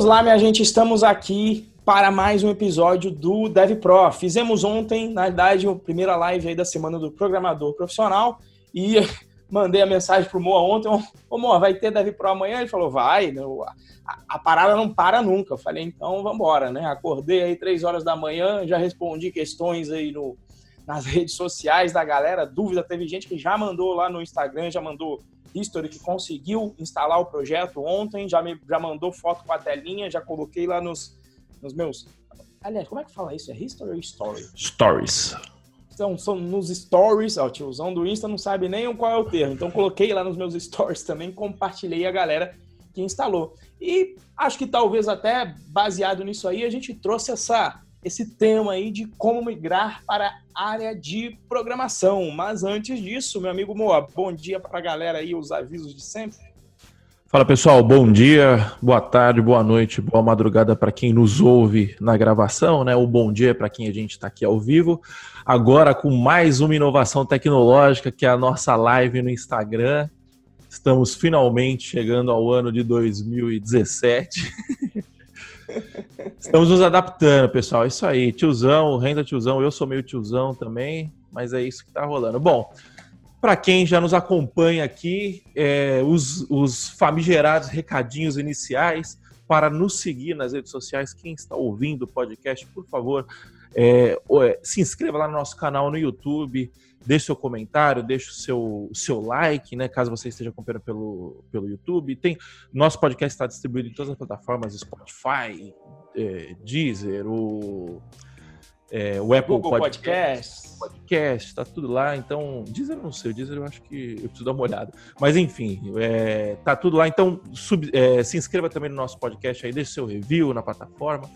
Vamos lá, minha gente, estamos aqui para mais um episódio do Dev Pro. Fizemos ontem, na verdade, a primeira live aí da semana do programador profissional e mandei a mensagem pro Moa ontem, ô Moa, vai ter Dev Pro amanhã? Ele falou, vai, a, a, parada não para nunca. Eu falei, então vamos embora, né? Acordei aí três horas da manhã, já respondi questões aí no, nas redes sociais da galera, dúvida, teve gente que já mandou lá no Instagram, já mandou history que conseguiu instalar o projeto ontem, já me já mandou foto com a telinha, já coloquei lá nos, nos meus. Aliás, como é que fala isso? É history ou story? Stories são, são nos stories, ó, o tiozão do Insta não sabe nem qual é o termo, então coloquei lá nos meus stories também, compartilhei a galera que instalou. E acho que talvez até baseado nisso aí, a gente trouxe essa, esse tema aí de como migrar para a área de programação. Mas antes disso, meu amigo Moa, bom dia para a galera aí, os avisos de sempre. Fala pessoal, bom dia, boa tarde, boa noite, boa madrugada para quem nos ouve na gravação, né? O bom dia para quem a gente está aqui ao vivo. Agora com mais uma inovação tecnológica que é a nossa live no Instagram. Estamos finalmente chegando ao ano de 2017. Estamos nos adaptando, pessoal. É isso aí, tiozão, renda tiozão. Eu sou meio tiozão também, mas é isso que está rolando. Bom, para quem já nos acompanha aqui, é, os, os famigerados recadinhos iniciais para nos seguir nas redes sociais. Quem está ouvindo o podcast, por favor, é, é, se inscreva lá no nosso canal no YouTube, deixe seu comentário, deixe o seu, seu like, né? Caso você esteja acompanhando pelo, pelo YouTube. Tem, nosso podcast está distribuído em todas as plataformas, Spotify, é, Deezer, o é, o Apple Google Podcast. Podcast, tá tudo lá. Então, Deezer eu não sei, o Deezer eu acho que eu preciso dar uma olhada. Mas enfim, é, tá tudo lá. Então, sub, é, se inscreva também no nosso podcast aí, deixe seu review na plataforma.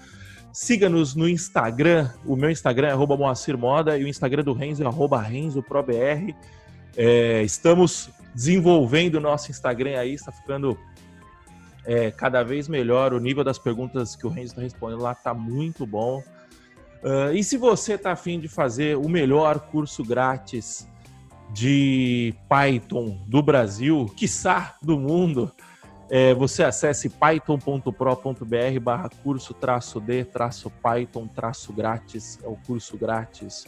Siga-nos no Instagram. O meu Instagram é arroba Moacir Moda e o Instagram do Renzo é RenzoProBR. É, estamos desenvolvendo o nosso Instagram aí, está ficando é, cada vez melhor. O nível das perguntas que o Renzo está respondendo lá está muito bom. Uh, e se você está afim de fazer o melhor curso grátis de Python do Brasil, quiçá do mundo, é, você acesse python.pro.br barra curso traço D traço Python traço grátis, é o curso grátis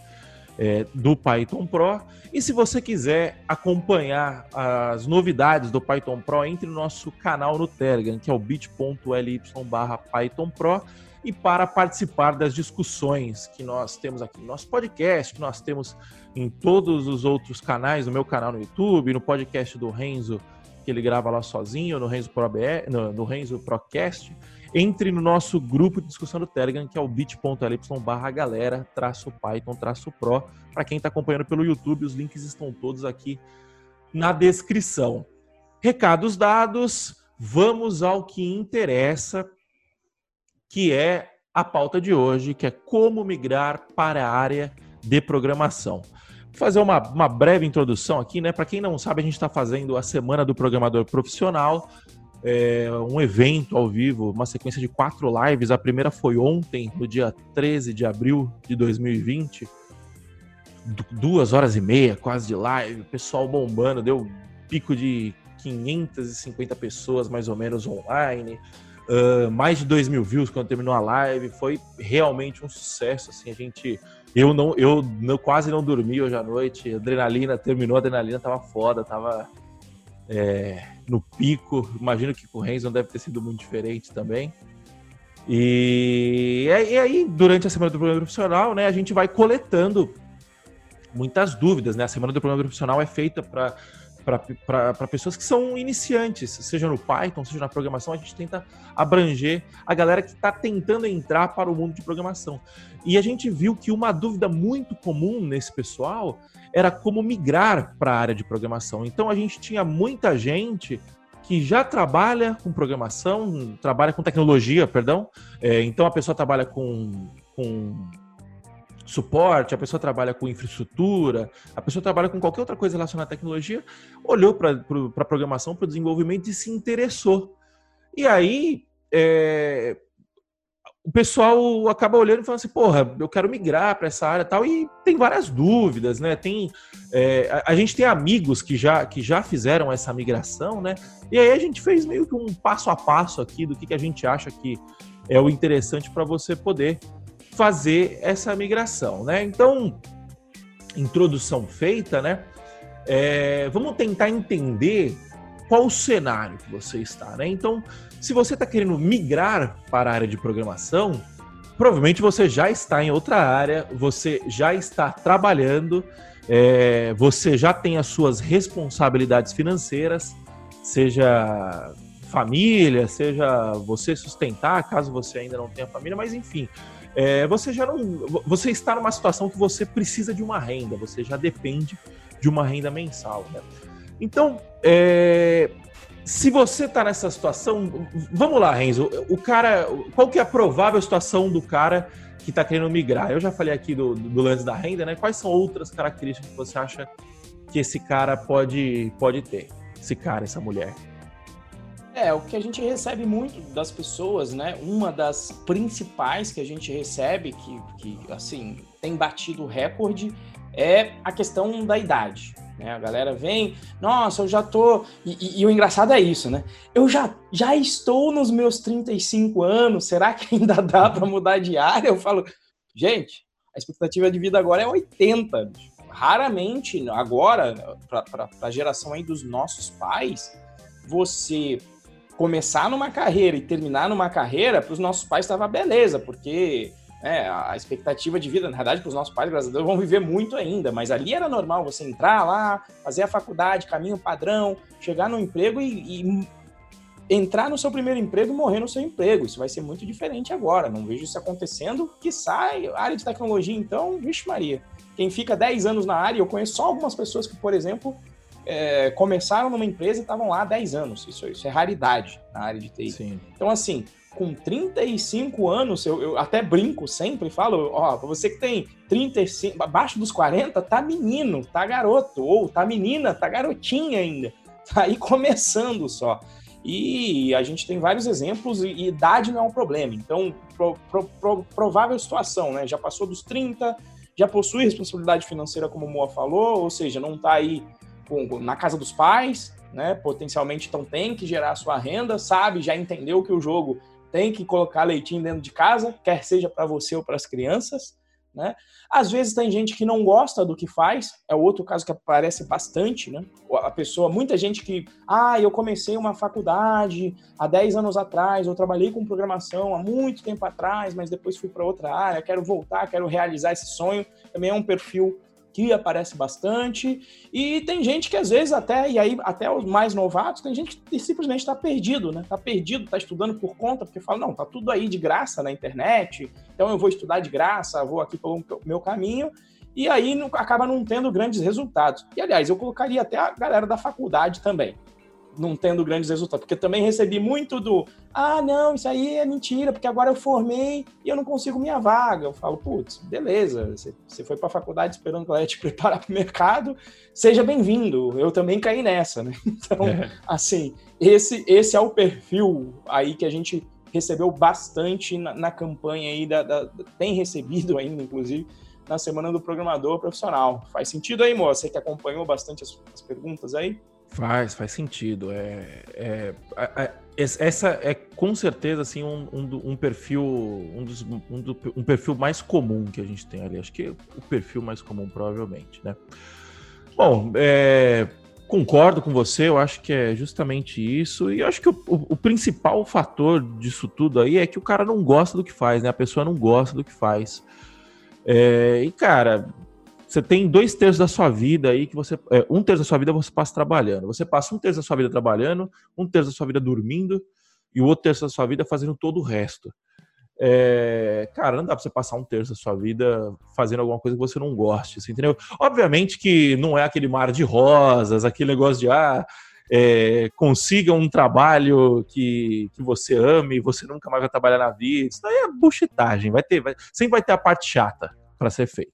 é, do Python Pro. E se você quiser acompanhar as novidades do Python Pro, entre no nosso canal no Telegram, que é o bit.ly barra Python Pro e para participar das discussões que nós temos aqui no nosso podcast, que nós temos em todos os outros canais, no meu canal no YouTube, no podcast do Renzo, que ele grava lá sozinho, no Renzo, Pro BR, no, no Renzo Procast. Entre no nosso grupo de discussão do Telegram, que é o bit.ly barra galera, traço Python, traço Pro. Para quem está acompanhando pelo YouTube, os links estão todos aqui na descrição. Recados dados, vamos ao que interessa que é a pauta de hoje, que é como migrar para a área de programação. Fazer uma, uma breve introdução aqui, né? Para quem não sabe, a gente está fazendo a Semana do Programador Profissional, é, um evento ao vivo, uma sequência de quatro lives. A primeira foi ontem, no dia 13 de abril de 2020. Duas horas e meia, quase de live, pessoal bombando, deu pico de 550 pessoas mais ou menos online. Uh, mais de 2 mil views quando terminou a live, foi realmente um sucesso, assim, a gente, eu não, eu não, quase não dormi hoje à noite, adrenalina, terminou a adrenalina, tava foda, tava é, no pico, imagino que com o Renzo deve ter sido muito diferente também, e, e aí, durante a Semana do Programa Profissional, né, a gente vai coletando muitas dúvidas, né, a Semana do Programa Profissional é feita para para pessoas que são iniciantes, seja no Python, seja na programação, a gente tenta abranger a galera que está tentando entrar para o mundo de programação. E a gente viu que uma dúvida muito comum nesse pessoal era como migrar para a área de programação. Então a gente tinha muita gente que já trabalha com programação, trabalha com tecnologia, perdão. É, então a pessoa trabalha com, com suporte, a pessoa trabalha com infraestrutura, a pessoa trabalha com qualquer outra coisa relacionada à tecnologia, olhou para a pro, programação, para o desenvolvimento e se interessou. E aí, é, o pessoal acaba olhando e falando assim, porra, eu quero migrar para essa área e tal, e tem várias dúvidas, né? Tem, é, a, a, gente tem amigos que já, que já fizeram essa migração, né? E aí a gente fez meio que um passo a passo aqui do que, que a gente acha que é o interessante para você poder fazer essa migração, né? Então, introdução feita, né? É, vamos tentar entender qual o cenário que você está, né? Então, se você está querendo migrar para a área de programação, provavelmente você já está em outra área, você já está trabalhando, é, você já tem as suas responsabilidades financeiras, seja família, seja você sustentar, caso você ainda não tenha família, mas enfim, é, você já não, você está numa situação que você precisa de uma renda, você já depende de uma renda mensal, né? Então, é, se você está nessa situação, vamos lá, Renzo. O cara, qual que é a provável situação do cara que está querendo migrar? Eu já falei aqui do, do lance da renda, né? Quais são outras características que você acha que esse cara pode, pode ter? Esse cara, essa mulher? É, o que a gente recebe muito das pessoas, né? Uma das principais que a gente recebe, que, que assim, tem batido recorde, é a questão da idade. Né? A galera vem, nossa, eu já tô. E, e, e, o engraçado é isso, né? Eu já, já estou nos meus 35 anos, será que ainda dá para mudar de área? Eu falo, gente, a expectativa de vida agora é 80. Raramente, agora, para a geração aí dos nossos pais, você começar numa carreira e terminar numa carreira, para os nossos pais estava beleza, porque é, a expectativa de vida, na verdade, para os nossos pais, graças a Deus, vão viver muito ainda, mas ali era normal você entrar lá, fazer a faculdade, caminho padrão, chegar no emprego e, e entrar no seu primeiro emprego e morrer no seu emprego. Isso vai ser muito diferente agora. Não vejo isso acontecendo. Que sai, área de tecnologia, então, vixe Maria. Quem fica 10 anos na área, eu conheço só algumas pessoas que, por exemplo, é, começaram numa empresa e estavam lá há 10 anos. Isso, isso é raridade na área de TI. Sim. Então, assim, com 35 anos, eu, eu até brinco sempre, falo, ó, você que tem 35, abaixo dos 40, tá menino, tá garoto, ou tá menina, tá garotinha ainda, tá aí começando só. E a gente tem vários exemplos e, idade não é um problema. Então, pro, pro, pro, provável situação, né? Já passou dos 30, já possui responsabilidade financeira, como o Moa falou, ou seja, não tá aí com, na casa dos pais, né? Potencialmente, então tem que gerar sua renda, sabe, já entendeu que o jogo tem que colocar leitinho dentro de casa, quer seja para você ou para as crianças. Né? Às vezes tem gente que não gosta do que faz, é outro caso que aparece bastante, né? A pessoa, muita gente que, ah, eu comecei uma faculdade há 10 anos atrás, eu trabalhei com programação há muito tempo atrás, mas depois fui para outra área, quero voltar, quero realizar esse sonho. Também é um perfil que aparece bastante. E tem gente que às vezes até, e aí até os mais novatos, tem gente que simplesmente está perdido, né? Está perdido, está estudando por conta, porque fala, não, tá tudo aí de graça na internet, então eu vou estudar de graça, vou aqui pelo meu caminho, e aí acaba não tendo grandes resultados. E aliás, eu colocaria até a galera da faculdade também não tendo grandes resultados. Porque também recebi muito do, ah, não, isso aí é mentira, porque agora eu formei e eu não consigo minha vaga. Eu falo, putz, beleza, você foi para a faculdade esperando que ela ia te preparar para o mercado, seja bem-vindo. Eu também caí nessa, né? Então, é. assim, esse, esse é o perfil aí que a gente recebeu bastante na, na campanha aí, da, da, tem recebido ainda, inclusive, na Semana do Programador Profissional. Faz sentido aí, moça? Você que acompanhou bastante as, as perguntas aí? Faz, faz sentido. É, é, é, essa é com certeza assim um, um, um perfil um, dos, um, do, um, perfil mais comum que a gente tem ali. Acho que é o perfil mais comum provavelmente, né? Bom, é, concordo com você. Eu acho que é justamente isso. E acho que o, o, o, principal fator disso tudo aí é que o cara não gosta do que faz, né? A pessoa não gosta do que faz. É, e cara, você tem dois terços da sua vida aí que você. É, um terço da sua vida você passa trabalhando. Você passa um terço da sua vida trabalhando, um terço da sua vida dormindo e o outro terço da sua vida fazendo todo o resto. É, cara, não dá pra você passar um terço da sua vida fazendo alguma coisa que você não goste, assim, entendeu? Obviamente que não é aquele mar de rosas, aquele negócio de ah, é, consiga um trabalho que, que você ame e você nunca mais vai trabalhar na vida. Isso daí é buchitagem. Vai ter, vai, sempre vai ter a parte chata para ser feita.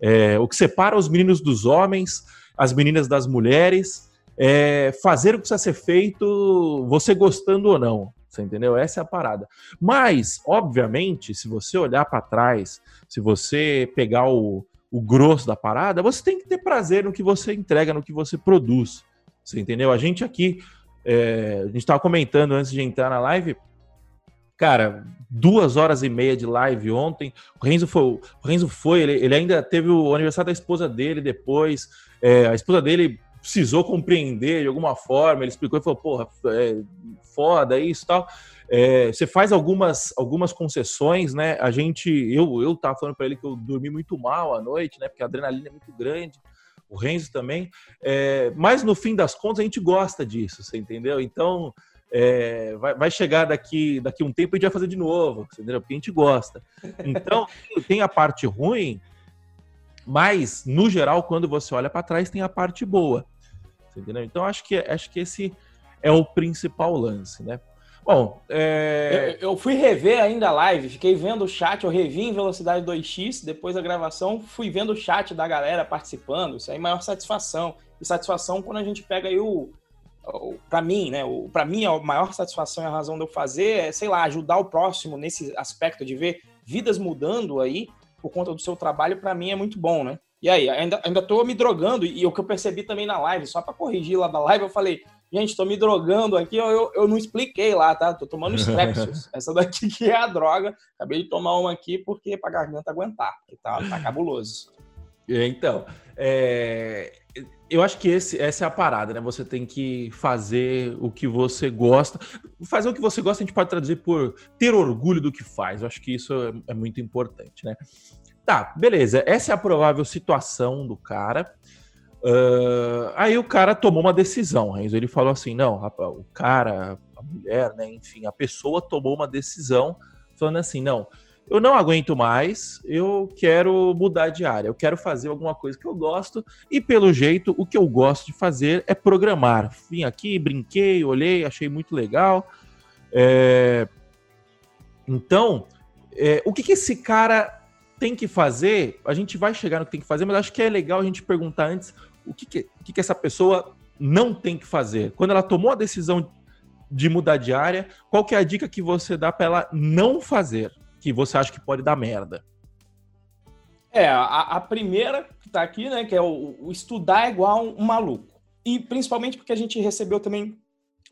É, o que separa os meninos dos homens, as meninas das mulheres, é fazer o que precisa ser feito, você gostando ou não. Você entendeu? Essa é a parada. Mas, obviamente, se você olhar para trás, se você pegar o, o grosso da parada, você tem que ter prazer no que você entrega, no que você produz. Você entendeu? A gente aqui, é, a gente estava comentando antes de entrar na live, cara, duas horas e meia de live ontem. O Renzo foi, o Renzo foi ele, ele ainda teve o aniversário da esposa dele depois. É, a esposa dele precisou compreender de alguma forma. Ele explicou e falou: porra, é foda isso tal. É, você faz algumas, algumas concessões, né? A gente, eu, eu tava falando para ele que eu dormi muito mal à noite, né? Porque a adrenalina é muito grande. O Renzo também. É, mas no fim das contas, a gente gosta disso, você entendeu? Então, é, vai, vai, chegar daqui, daqui um tempo e a gente vai fazer de novo, entendeu? Porque a gente gosta. Então, tem a parte ruim, mas, no geral, quando você olha para trás, tem a parte boa. Entendeu? Então, acho que, acho que esse é o principal lance, né? Bom, é... eu, eu, fui rever ainda a live, fiquei vendo o chat, eu revi em velocidade 2x, depois da gravação, fui vendo o chat da galera participando, isso aí é maior satisfação. E satisfação quando a gente pega aí o, para mim, né? Para mim, a maior satisfação e a razão de eu fazer é, sei lá, ajudar o próximo nesse aspecto de ver vidas mudando aí por conta do seu trabalho, para mim é muito bom, né? E aí, ainda, ainda tô me drogando, e o que eu percebi também na live, só para corrigir lá da live, eu falei, gente, tô me drogando aqui, eu, eu, eu não expliquei lá, tá? Tô tomando Strepsils, essa daqui que é a droga, acabei de tomar uma aqui porque pra garganta aguentar, que tá, tá cabuloso. Então, é, eu acho que esse, essa é a parada, né? Você tem que fazer o que você gosta. Fazer o que você gosta, a gente pode traduzir por ter orgulho do que faz. Eu acho que isso é, é muito importante, né? Tá, beleza. Essa é a provável situação do cara. Uh, aí o cara tomou uma decisão, Renzo. Ele falou assim: não, o cara, a mulher, né? Enfim, a pessoa tomou uma decisão falando assim: não, eu não aguento mais, eu quero mudar de área, eu quero fazer alguma coisa que eu gosto, e pelo jeito, o que eu gosto de fazer é programar. Vim aqui, brinquei, olhei, achei muito legal. É... Então, é... o que, que esse cara tem que fazer? A gente vai chegar no que tem que fazer, mas acho que é legal a gente perguntar antes o que, que, o que, que essa pessoa não tem que fazer. Quando ela tomou a decisão de mudar de área, qual que é a dica que você dá para ela não fazer? Que você acha que pode dar merda? É, a, a primeira que tá aqui, né, que é o, o estudar é igual um, um maluco. E principalmente porque a gente recebeu também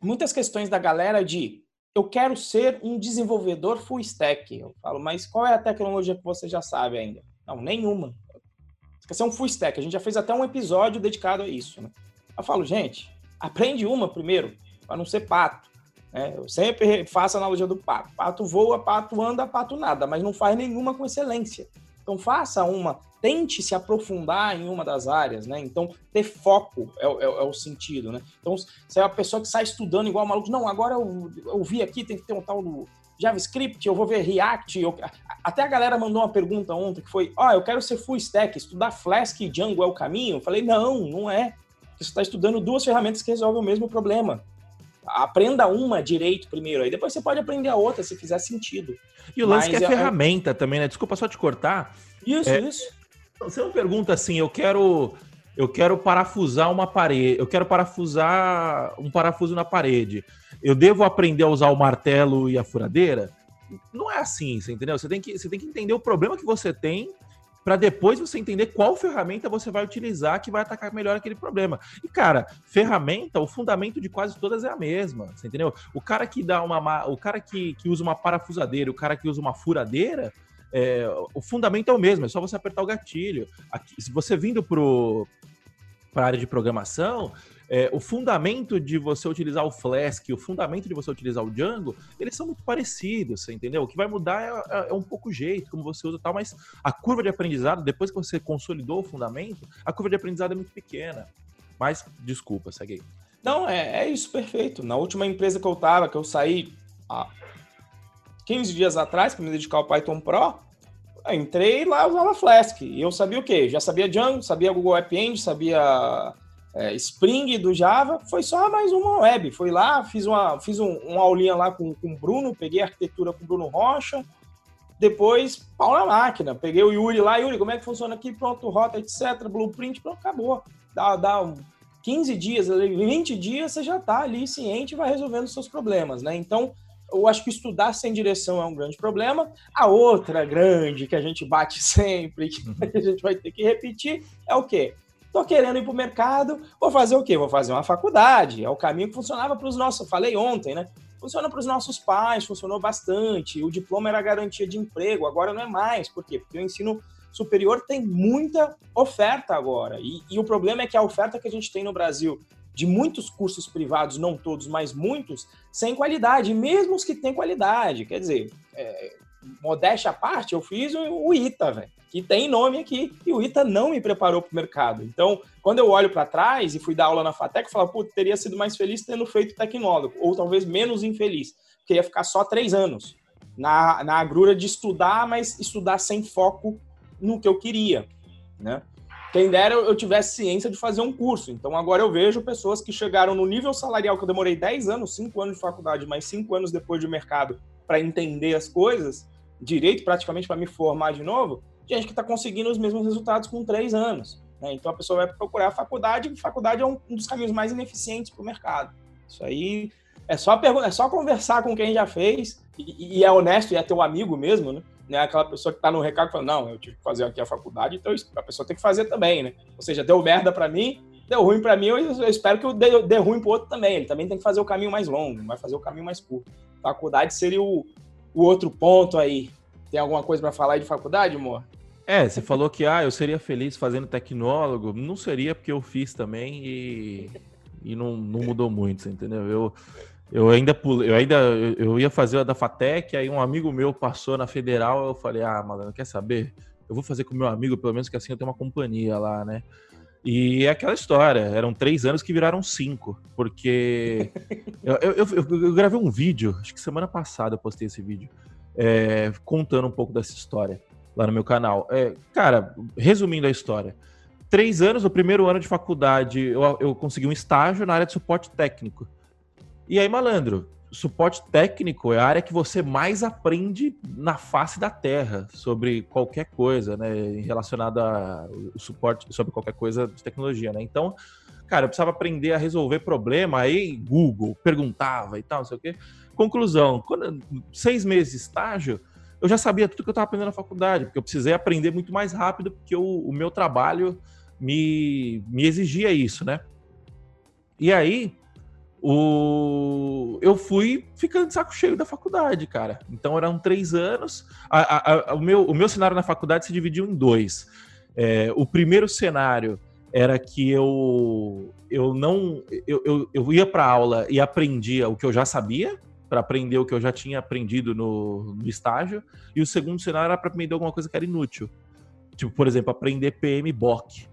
muitas questões da galera de eu quero ser um desenvolvedor full stack. Eu falo, mas qual é a tecnologia que você já sabe ainda? Não, nenhuma. Você quer ser um full stack. A gente já fez até um episódio dedicado a isso. Né? Eu falo, gente, aprende uma primeiro, para não ser pato. É, eu sempre faço a analogia do pato. Pato voa, pato anda, pato nada, mas não faz nenhuma com excelência. Então faça uma, tente se aprofundar em uma das áreas, né? Então ter foco é, é, é o sentido, né? Então se é uma pessoa que sai estudando igual maluco, não, agora eu, eu vi aqui, tem que ter um tal do JavaScript, eu vou ver React. Eu... Até a galera mandou uma pergunta ontem que foi: Ó, oh, eu quero ser full stack, estudar Flask e Django é o caminho? Eu falei: Não, não é. Você está estudando duas ferramentas que resolvem o mesmo problema. Aprenda uma direito primeiro, aí depois você pode aprender a outra se fizer sentido. E o lance Mas que é, é ferramenta também, né? Desculpa só te cortar. Isso, é, isso. Você não pergunta assim, eu quero eu quero parafusar uma parede, eu quero parafusar um parafuso na parede. Eu devo aprender a usar o martelo e a furadeira? Não é assim, você entendeu? Você tem que, você tem que entender o problema que você tem para depois você entender qual ferramenta você vai utilizar que vai atacar melhor aquele problema. E, cara, ferramenta, o fundamento de quase todas é a mesma, você entendeu? O cara que dá uma. O cara que, que usa uma parafusadeira, o cara que usa uma furadeira, é, o fundamento é o mesmo, é só você apertar o gatilho. Aqui, se você vindo para a área de programação, é, o fundamento de você utilizar o Flask, o fundamento de você utilizar o Django, eles são muito parecidos, você entendeu? O que vai mudar é, é, é um pouco o jeito, como você usa tal, mas a curva de aprendizado, depois que você consolidou o fundamento, a curva de aprendizado é muito pequena. Mas, desculpa, segue aí. Não, é, é isso, perfeito. Na última empresa que eu tava, que eu saí há 15 dias atrás para me dedicar ao Python Pro, entrei lá usava Flask. E eu sabia o quê? Já sabia Django, sabia Google App Engine, sabia é, Spring do Java, foi só mais uma web. Foi lá, fiz uma, fiz um, uma aulinha lá com, com o Bruno, peguei arquitetura com o Bruno Rocha, depois pau na máquina. Peguei o Yuri lá, Yuri, como é que funciona aqui? Pronto, rota, etc. Blueprint, pronto, acabou. Dá, dá um 15 dias, 20 dias, você já está ali ciente e vai resolvendo os seus problemas, né? Então, eu acho que estudar sem direção é um grande problema. A outra grande que a gente bate sempre, que uhum. a gente vai ter que repetir, é o quê? Tô querendo ir para o mercado, vou fazer o quê? Vou fazer uma faculdade. É o caminho que funcionava para os nossos. Falei ontem, né? Funciona para os nossos pais, funcionou bastante. O diploma era garantia de emprego, agora não é mais. Por quê? Porque o ensino superior tem muita oferta agora. E, e o problema é que a oferta que a gente tem no Brasil de muitos cursos privados, não todos, mas muitos, sem qualidade, mesmo os que têm qualidade. Quer dizer, é, modéstia à parte, eu fiz o, ITA, velho, que tem nome aqui, e o ITA não me preparou para o mercado. Então, quando eu olho para trás e fui dar aula na FATEC, eu falo, pô, teria sido mais feliz tendo feito tecnólogo, ou talvez menos infeliz, porque ia ficar só três anos na, na agrura de estudar, mas estudar sem foco no que eu queria, né? Quem dera eu tivesse ciência de fazer um curso. Então agora eu vejo pessoas que chegaram no nível salarial que eu demorei 10 anos, 5 anos de faculdade, mais 5 anos depois de mercado para entender as coisas, direito praticamente para me formar de novo, gente que está conseguindo os mesmos resultados com 3 anos. Né? Então a pessoa vai procurar a faculdade, e faculdade é um, dos caminhos mais ineficientes para o mercado. Isso aí é só, é só conversar com quem já fez e, e é honesto e é teu amigo mesmo, né? né, aquela pessoa que está no recado falando, não, eu tive que fazer aqui a faculdade, então a pessoa tem que fazer também, né? Ou seja, deu merda para mim, deu ruim para mim, eu espero que eu dê, dê ruim para outro também. Ele também tem que fazer o caminho mais longo, vai fazer o caminho mais curto. Faculdade seria o, o outro ponto aí. Tem alguma coisa para falar aí de faculdade, amor? É, você falou que ah, eu seria feliz fazendo tecnólogo. Não seria porque eu fiz também e, e não, não mudou muito, você entendeu? Eu, eu ainda eu ainda eu ia fazer a da Fatec, aí um amigo meu passou na Federal, eu falei: "Ah, malandro, quer saber? Eu vou fazer com meu amigo, pelo menos que assim eu tenho uma companhia lá, né?" E é aquela história, eram três anos que viraram cinco, porque eu, eu, eu, eu, gravei um vídeo, acho que semana passada eu postei esse vídeo, é, contando um pouco dessa história lá no meu canal. É, cara, resumindo a história, três anos, o primeiro ano de faculdade, eu, eu consegui um estágio na área de suporte técnico. E aí, malandro, suporte técnico é a área que você mais aprende na face da terra sobre qualquer coisa, né, relacionada ao suporte sobre qualquer coisa de tecnologia, né? Então, cara, eu precisava aprender a resolver problema, aí Google perguntava e tal, não sei o quê. Conclusão, quando seis meses de estágio, eu já sabia tudo que eu estava aprendendo na faculdade, porque eu precisei aprender muito mais rápido, porque o, o meu trabalho me, me exigia isso, né? E aí, o... eu fui ficando de saco cheio da faculdade, cara. Então eram três anos. A, a, a, o, meu, o meu cenário na faculdade se dividiu em dois. É, o primeiro cenário era que eu, eu não. Eu, eu, eu ia para aula e aprendia o que eu já sabia, para aprender o que eu já tinha aprendido no, no estágio. E o segundo cenário era para aprender alguma coisa que era inútil. Tipo, por exemplo, aprender PMBOK.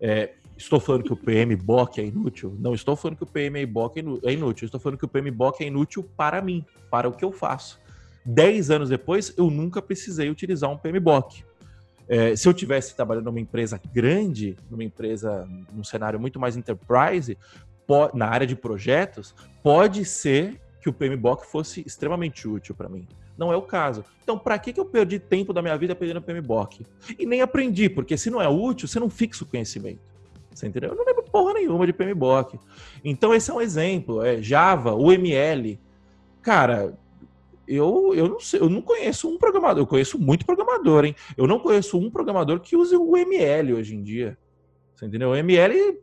É, Estou falando que o PMBOK é inútil? Não estou falando que o PMBOK é inútil. Estou falando que o PMBOK é inútil para mim, para o que eu faço. Dez anos depois, eu nunca precisei utilizar um PMBOK. É, se eu tivesse trabalhando numa empresa grande, numa empresa num cenário muito mais enterprise, na área de projetos, pode ser que o PMBOK fosse extremamente útil para mim. Não é o caso. Então, para que, que eu perdi tempo da minha vida aprendendo PMBOK? E nem aprendi, porque se não é útil, você não fixa o conhecimento. Você entendeu? Eu não lembro porra nenhuma de PMBOK. Então, esse é um exemplo. É Java, UML. Cara, eu, eu não sei, eu não conheço um programador. Eu conheço muito programador, hein? Eu não conheço um programador que use o UML hoje em dia. Você entendeu? O ML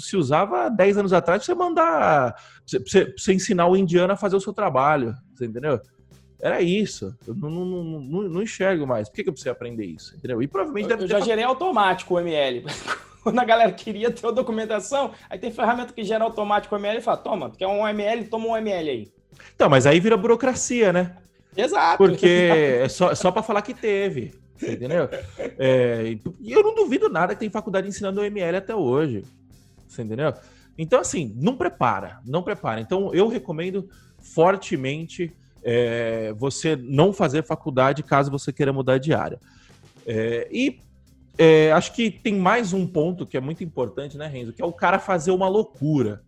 se usava 10 anos atrás pra você mandar. Pra você, pra você ensinar o indiano a fazer o seu trabalho. Você entendeu? Era isso. Eu não, não, não, não enxergo mais. Por que, que eu preciso aprender isso? Entendeu? E provavelmente eu, eu já gerei automático o ML. quando a galera queria ter a documentação, aí tem ferramenta que gera automático o ML e fala, toma, tu quer um ML, toma um ML aí. Então, mas aí vira burocracia, né? Exato. Porque é só, só para falar que teve. Entendeu? É, e eu não duvido nada que tem faculdade ensinando o ML até hoje. Você entendeu? Então, assim, não prepara, não prepara. Então, eu recomendo fortemente é, você não fazer faculdade caso você queira mudar de área. É, e é, acho que tem mais um ponto que é muito importante, né, Renzo? Que é o cara fazer uma loucura.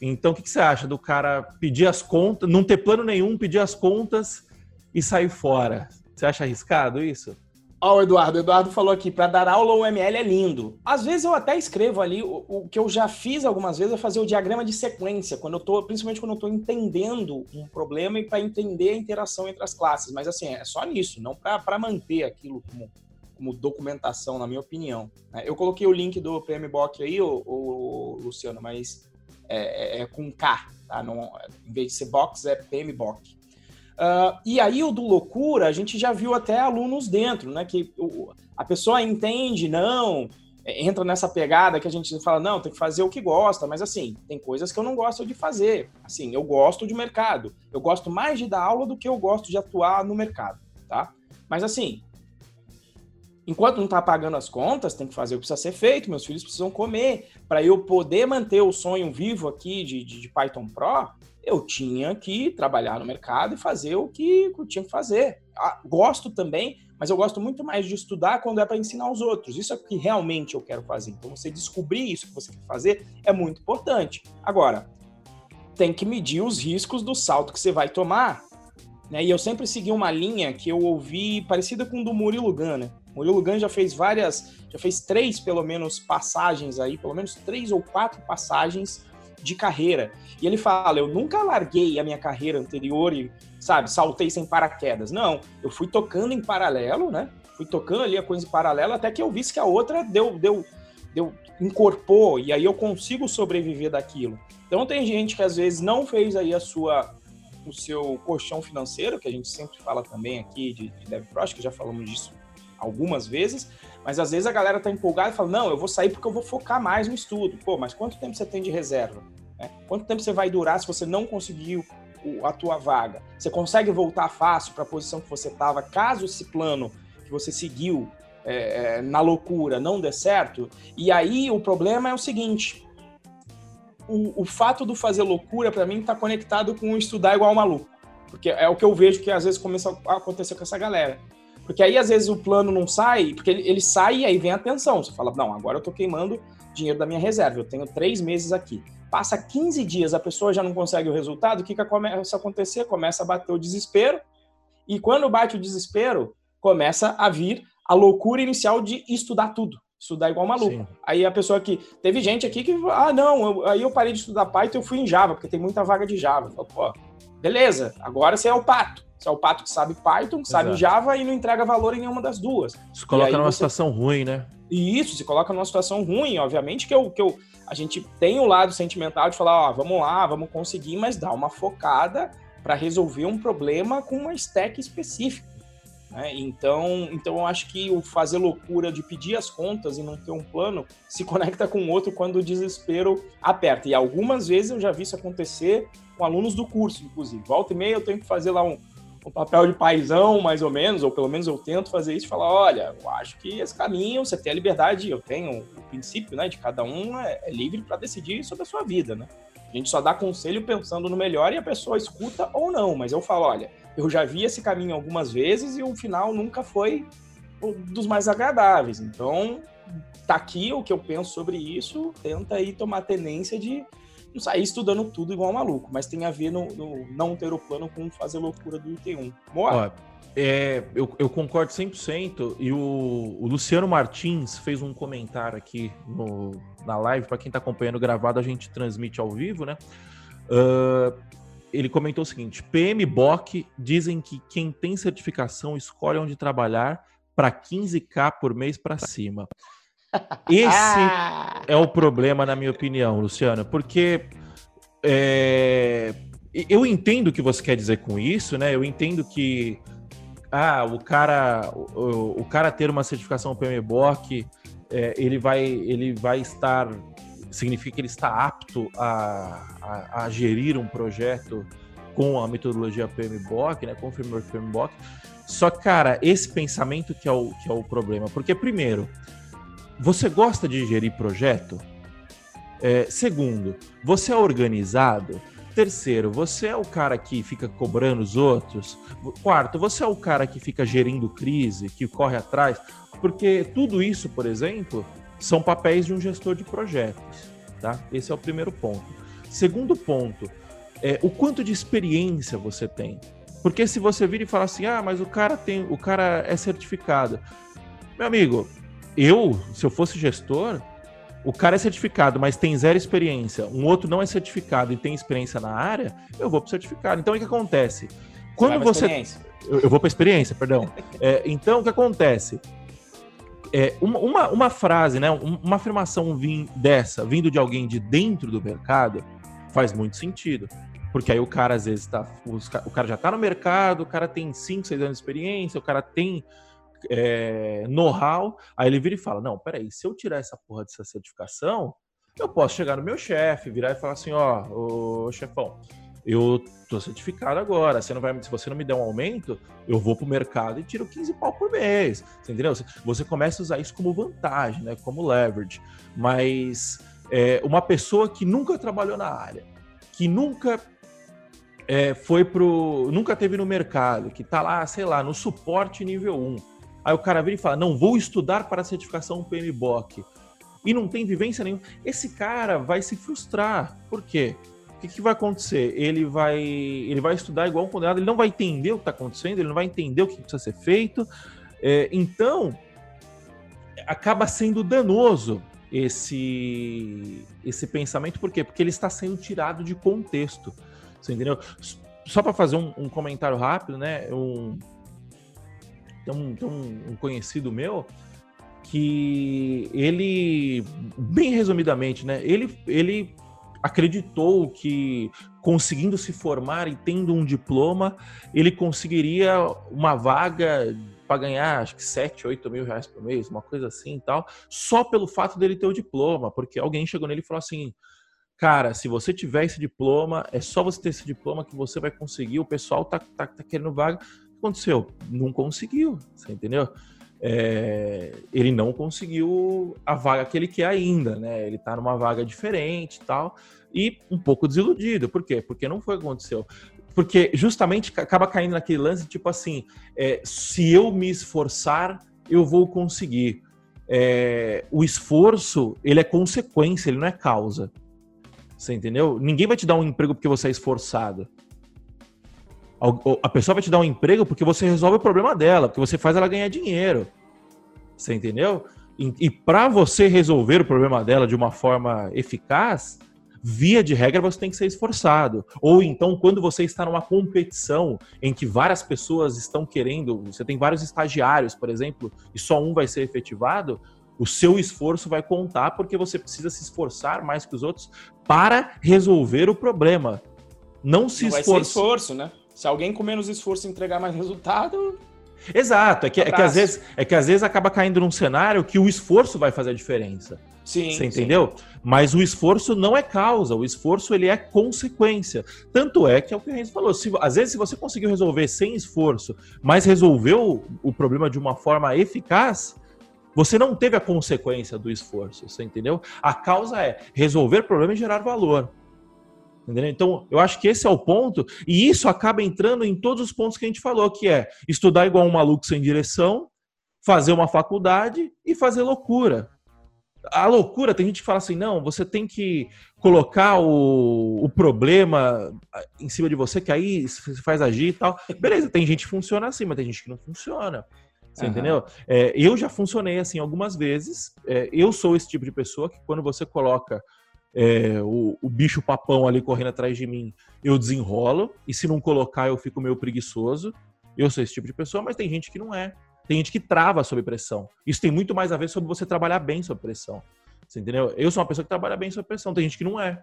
Então, o que, que, você acha do cara pedir as contas, não ter plano nenhum, pedir as contas e sair fora? Você acha arriscado isso? Ó, o Eduardo, o Eduardo falou aqui, para dar aula o ML é lindo. Às vezes eu até escrevo ali, o, o, que eu já fiz algumas vezes é fazer o diagrama de sequência, quando eu tô, principalmente quando eu tô entendendo um problema e para entender a interação entre as classes. Mas assim, é só nisso, não para manter aquilo como, como documentação, na minha opinião. É, eu coloquei o link do PMBOK aí, o, Luciano, mas é, é, é, com K, tá? Não, em vez de ser box, é PMBOK. Uh, e aí o do loucura, a gente já viu até alunos dentro, né? Que o, a pessoa entende, não, é, entra nessa pegada que a gente fala, não, tem que fazer o que gosta, mas assim, tem coisas que eu não gosto de fazer. Assim, eu gosto de mercado. Eu gosto mais de dar aula do que eu gosto de atuar no mercado, tá? Mas assim, enquanto não tá pagando as contas, tem que fazer o que precisa ser feito, meus filhos precisam comer. Para eu poder manter o sonho vivo aqui de, de, de Python Pro, eu tinha que trabalhar no mercado e fazer o que eu tinha que fazer. Ah, gosto também, mas eu gosto muito mais de estudar quando é para ensinar os outros. Isso é o que realmente eu quero fazer. Então, você descobrir isso que você quer fazer é muito importante. Agora, tem que medir os riscos do salto que você vai tomar. Né? E eu sempre segui uma linha que eu ouvi parecida com o do Murilo né? Murilo Gun já fez várias, já fez três, pelo menos, passagens aí, pelo menos três ou quatro passagens de carreira. E ele fala: eu nunca larguei a minha carreira anterior e, sabe, saltei sem paraquedas. Não, eu fui tocando em paralelo, né? Fui tocando ali a coisa em paralelo até que eu visse que a outra deu, deu, deu, incorporou e aí eu consigo sobreviver daquilo. Então tem gente que às vezes não fez aí a sua o seu colchão financeiro, que a gente sempre fala também aqui de, de DevPro, acho que já falamos disso algumas vezes, mas às vezes a galera tá empolgada e fala: não, eu vou sair porque eu vou focar mais no estudo. Pô, mas quanto tempo você tem de reserva? Né? Quanto tempo você vai durar se você não conseguiu a tua vaga? Você consegue voltar fácil para a posição que você estava, caso esse plano que você seguiu é, é, na loucura não dê certo? E aí o problema é o seguinte: o, o fato do fazer loucura, para mim, está conectado com estudar igual maluco. Porque é o que eu vejo que às vezes começa a acontecer com essa galera. Porque aí, às vezes, o plano não sai, porque ele, ele sai e aí vem a tensão. Você fala, não, agora eu tô queimando dinheiro da minha reserva, eu tenho três meses aqui. Passa 15 dias, a pessoa já não consegue o resultado, o que, que começa a acontecer? Começa a bater o desespero, e quando bate o desespero, começa a vir a loucura inicial de estudar tudo. Estudar igual maluco. Sim. Aí a pessoa que. Teve gente aqui que. Ah, não, eu, aí eu parei de estudar Python e eu fui em Java, porque tem muita vaga de Java. Falo, pô, beleza, agora você é o pato. Você é o pato que sabe Python, que sabe Java e não entrega valor em nenhuma das duas. Se coloca numa você... situação ruim, né? E isso, se coloca numa situação ruim, obviamente que, eu, que eu, a gente tem o um lado sentimental de falar, ó, vamos lá, vamos conseguir, mas dá uma focada para resolver um problema com uma stack específica. Né? Então, então eu acho que o fazer loucura de pedir as contas e não ter um plano se conecta com o outro quando o desespero aperta. E algumas vezes eu já vi isso acontecer com alunos do curso, inclusive. Volta e meia eu tenho que fazer lá um, um papel de paisão, mais ou menos, ou pelo menos eu tento fazer isso, falar, olha, eu acho que esse caminho, você tem a liberdade, eu tenho o princípio, né, de cada um é, é livre para decidir sobre a sua vida, né? A gente só dá conselho pensando no melhor e a pessoa escuta ou não, mas eu falo, olha, eu já vi esse caminho algumas vezes e o final nunca foi dos mais agradáveis. Então, tá aqui o que eu penso sobre isso, tenta aí tomar tendência de não sair estudando tudo igual um maluco, mas tem a ver no, no não ter o plano com fazer loucura do IT1. Moa? É, eu, eu, concordo 100% e o, o, Luciano Martins fez um comentário aqui no, na live, para quem está acompanhando gravado, a gente transmite ao vivo, né? Uh, ele comentou o seguinte: PMBOK dizem que quem tem certificação escolhe onde trabalhar para 15k por mês para cima. Esse ah. é o problema, na minha opinião, Luciano, porque é, eu entendo o que você quer dizer com isso, né? Eu entendo que ah, o cara, o, o cara ter uma certificação PMBOK, é, ele vai, ele vai estar, significa que ele está apto a, a, a gerir um projeto com a metodologia PMBOK, né? Com o framework PMBOK. Só cara, esse pensamento que é o, que é o problema, porque primeiro você gosta de gerir projeto? É, segundo, você é organizado? Terceiro, você é o cara que fica cobrando os outros? Quarto, você é o cara que fica gerindo crise, que corre atrás? Porque tudo isso, por exemplo, são papéis de um gestor de projetos, tá? Esse é o primeiro ponto. Segundo ponto, é o quanto de experiência você tem. Porque se você vir e falar assim, ah, mas o cara tem, o cara é certificado. Meu amigo, eu, se eu fosse gestor, o cara é certificado, mas tem zero experiência, um outro não é certificado e tem experiência na área, eu vou para certificado. Então, o que acontece? Quando você. você... Eu, eu, vou para experiência, perdão. É, então, o que acontece? É, uma, uma, frase, né, uma afirmação vim, dessa, vindo de alguém de dentro do mercado, faz muito sentido. Porque aí o cara, às vezes, tá, o cara já está no mercado, o cara tem 5, 6 anos de experiência, o cara tem é, know-how, aí ele vira e fala: Não, peraí, se eu tirar essa porra dessa certificação, eu posso chegar no meu chefe, virar e falar assim: Ó, ô chefão, eu tô certificado agora. Você não vai, se você não me der um aumento, eu vou pro mercado e tiro 15 pau por mês. Entendeu? Você começa a usar isso como vantagem, né? Como leverage. Mas é, uma pessoa que nunca trabalhou na área, que nunca é, foi pro. nunca teve no mercado, que tá lá, sei lá, no suporte nível 1 Aí o cara vira e fala: não, vou estudar para a certificação PMBOK. E não tem vivência nenhuma. Esse cara vai se frustrar. Por quê? O que, que, vai acontecer? Ele vai, ele vai estudar igual um condenado, ele não vai entender o que está acontecendo, ele não vai entender o que precisa ser feito. É, então, acaba sendo danoso esse, esse pensamento, por quê? Porque ele está sendo tirado de contexto. Você entendeu? Só para fazer um, um, comentário rápido, né? Um, tem um, tem um conhecido meu que ele, bem resumidamente, né? Ele, ele acreditou que conseguindo se formar e tendo um diploma, ele conseguiria uma vaga para ganhar acho que 7, 8 mil reais por mês, uma coisa assim e tal, só pelo fato dele ter o diploma, porque alguém chegou nele e falou assim: cara, se você tiver esse diploma, é só você ter esse diploma que você vai conseguir, o pessoal tá, tá, tá querendo vaga aconteceu? Não conseguiu, você entendeu? É, ele não conseguiu a vaga que ele quer ainda, né? Ele tá numa vaga diferente e tal, e um pouco desiludido. Por quê? Porque não foi o que aconteceu. Porque justamente acaba caindo naquele lance, tipo assim, é, se eu me esforçar, eu vou conseguir. É, o esforço, ele é consequência, ele não é causa. Você entendeu? Ninguém vai te dar um emprego porque você é esforçado. A pessoa vai te dar um emprego porque você resolve o problema dela, porque você faz ela ganhar dinheiro. Você entendeu? E, e para você resolver o problema dela de uma forma eficaz, via de regra você tem que ser esforçado. Ou então, quando você está numa competição em que várias pessoas estão querendo, você tem vários estagiários, por exemplo, e só um vai ser efetivado, o seu esforço vai contar porque você precisa se esforçar mais que os outros para resolver o problema. Não se esforçar. esforço, né? Se alguém com menos esforço entregar mais resultado. Exato, é que, é que, às vezes, é que às vezes acaba caindo num cenário que o esforço vai fazer a diferença. Sim. Você entendeu? Sim. Mas o esforço não é causa, o esforço ele é consequência. Tanto é que é o que a gente falou. Se, às vezes, se você conseguiu resolver sem esforço, mas resolveu o problema de uma forma eficaz, você não teve a consequência do esforço, você entendeu? A causa é resolver problema e gerar valor. Entendeu? Então, eu acho que esse é o ponto, e isso acaba entrando em todos os pontos que a gente falou, que é estudar igual um maluco sem direção, fazer uma faculdade e fazer loucura. A loucura, tem gente que fala assim, não, você tem que colocar o, o problema em cima de você, que aí você faz agir e tal. Beleza, tem gente que funciona assim, mas tem gente que não funciona. Você uhum. entendeu? É, eu já funcionei assim algumas vezes. É, eu sou esse tipo de pessoa que quando você coloca é, o, o, bicho papão ali correndo atrás de mim, eu desenrolo, e se não colocar, eu fico meio preguiçoso. Eu sou esse tipo de pessoa, mas tem gente que não é. Tem gente que trava sob pressão. Isso tem muito mais a ver sobre você trabalhar bem sob pressão. Você entendeu? Eu sou uma pessoa que trabalha bem sob pressão, tem gente que não é.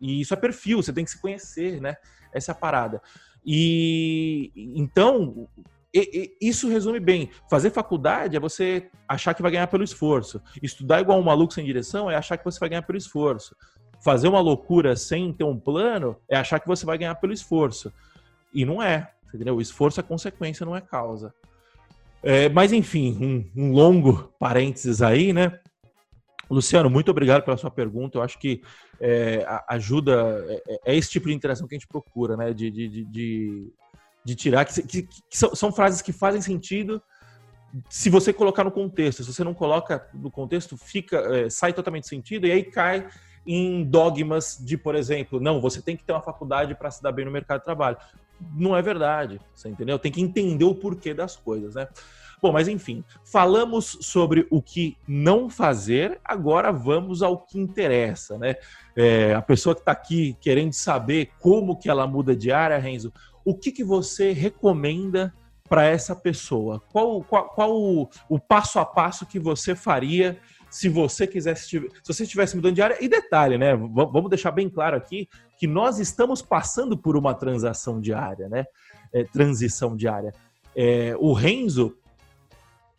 E isso é perfil, você tem que se conhecer, né? Essa é a parada. E então, e, e, isso resume bem. Fazer faculdade é você achar que vai ganhar pelo esforço. Estudar igual um maluco sem direção é achar que você vai ganhar pelo esforço. Fazer uma loucura sem ter um plano é achar que você vai ganhar pelo esforço. E não é. Entendeu? O esforço é consequência, não é causa. É, mas enfim, um, um longo parênteses aí, né? Luciano, muito obrigado pela sua pergunta. Eu acho que é, ajuda, é, é, esse tipo de interação que a gente procura, né? De, de, de, de tirar, que, que, que são, são, frases que fazem sentido se você colocar no contexto. Se você não coloca no contexto, fica é, sai totalmente sentido e aí cai em dogmas de, por exemplo, não, você tem que ter uma faculdade para se dar bem no mercado de trabalho. Não é verdade, você entendeu? Tem que entender o porquê das coisas, né? Bom, mas enfim, falamos sobre o que não fazer, agora vamos ao que interessa, né? É, a pessoa que está aqui querendo saber como que ela muda de área, Renzo, o que, que você recomenda para essa pessoa? Qual, qual, qual o, o, passo a passo que você faria se você quisesse, se você estivesse mudando de área? E detalhe, né? Vamos deixar bem claro aqui que nós estamos passando por uma transação diária, né? É, transição diária. É, o Renzo,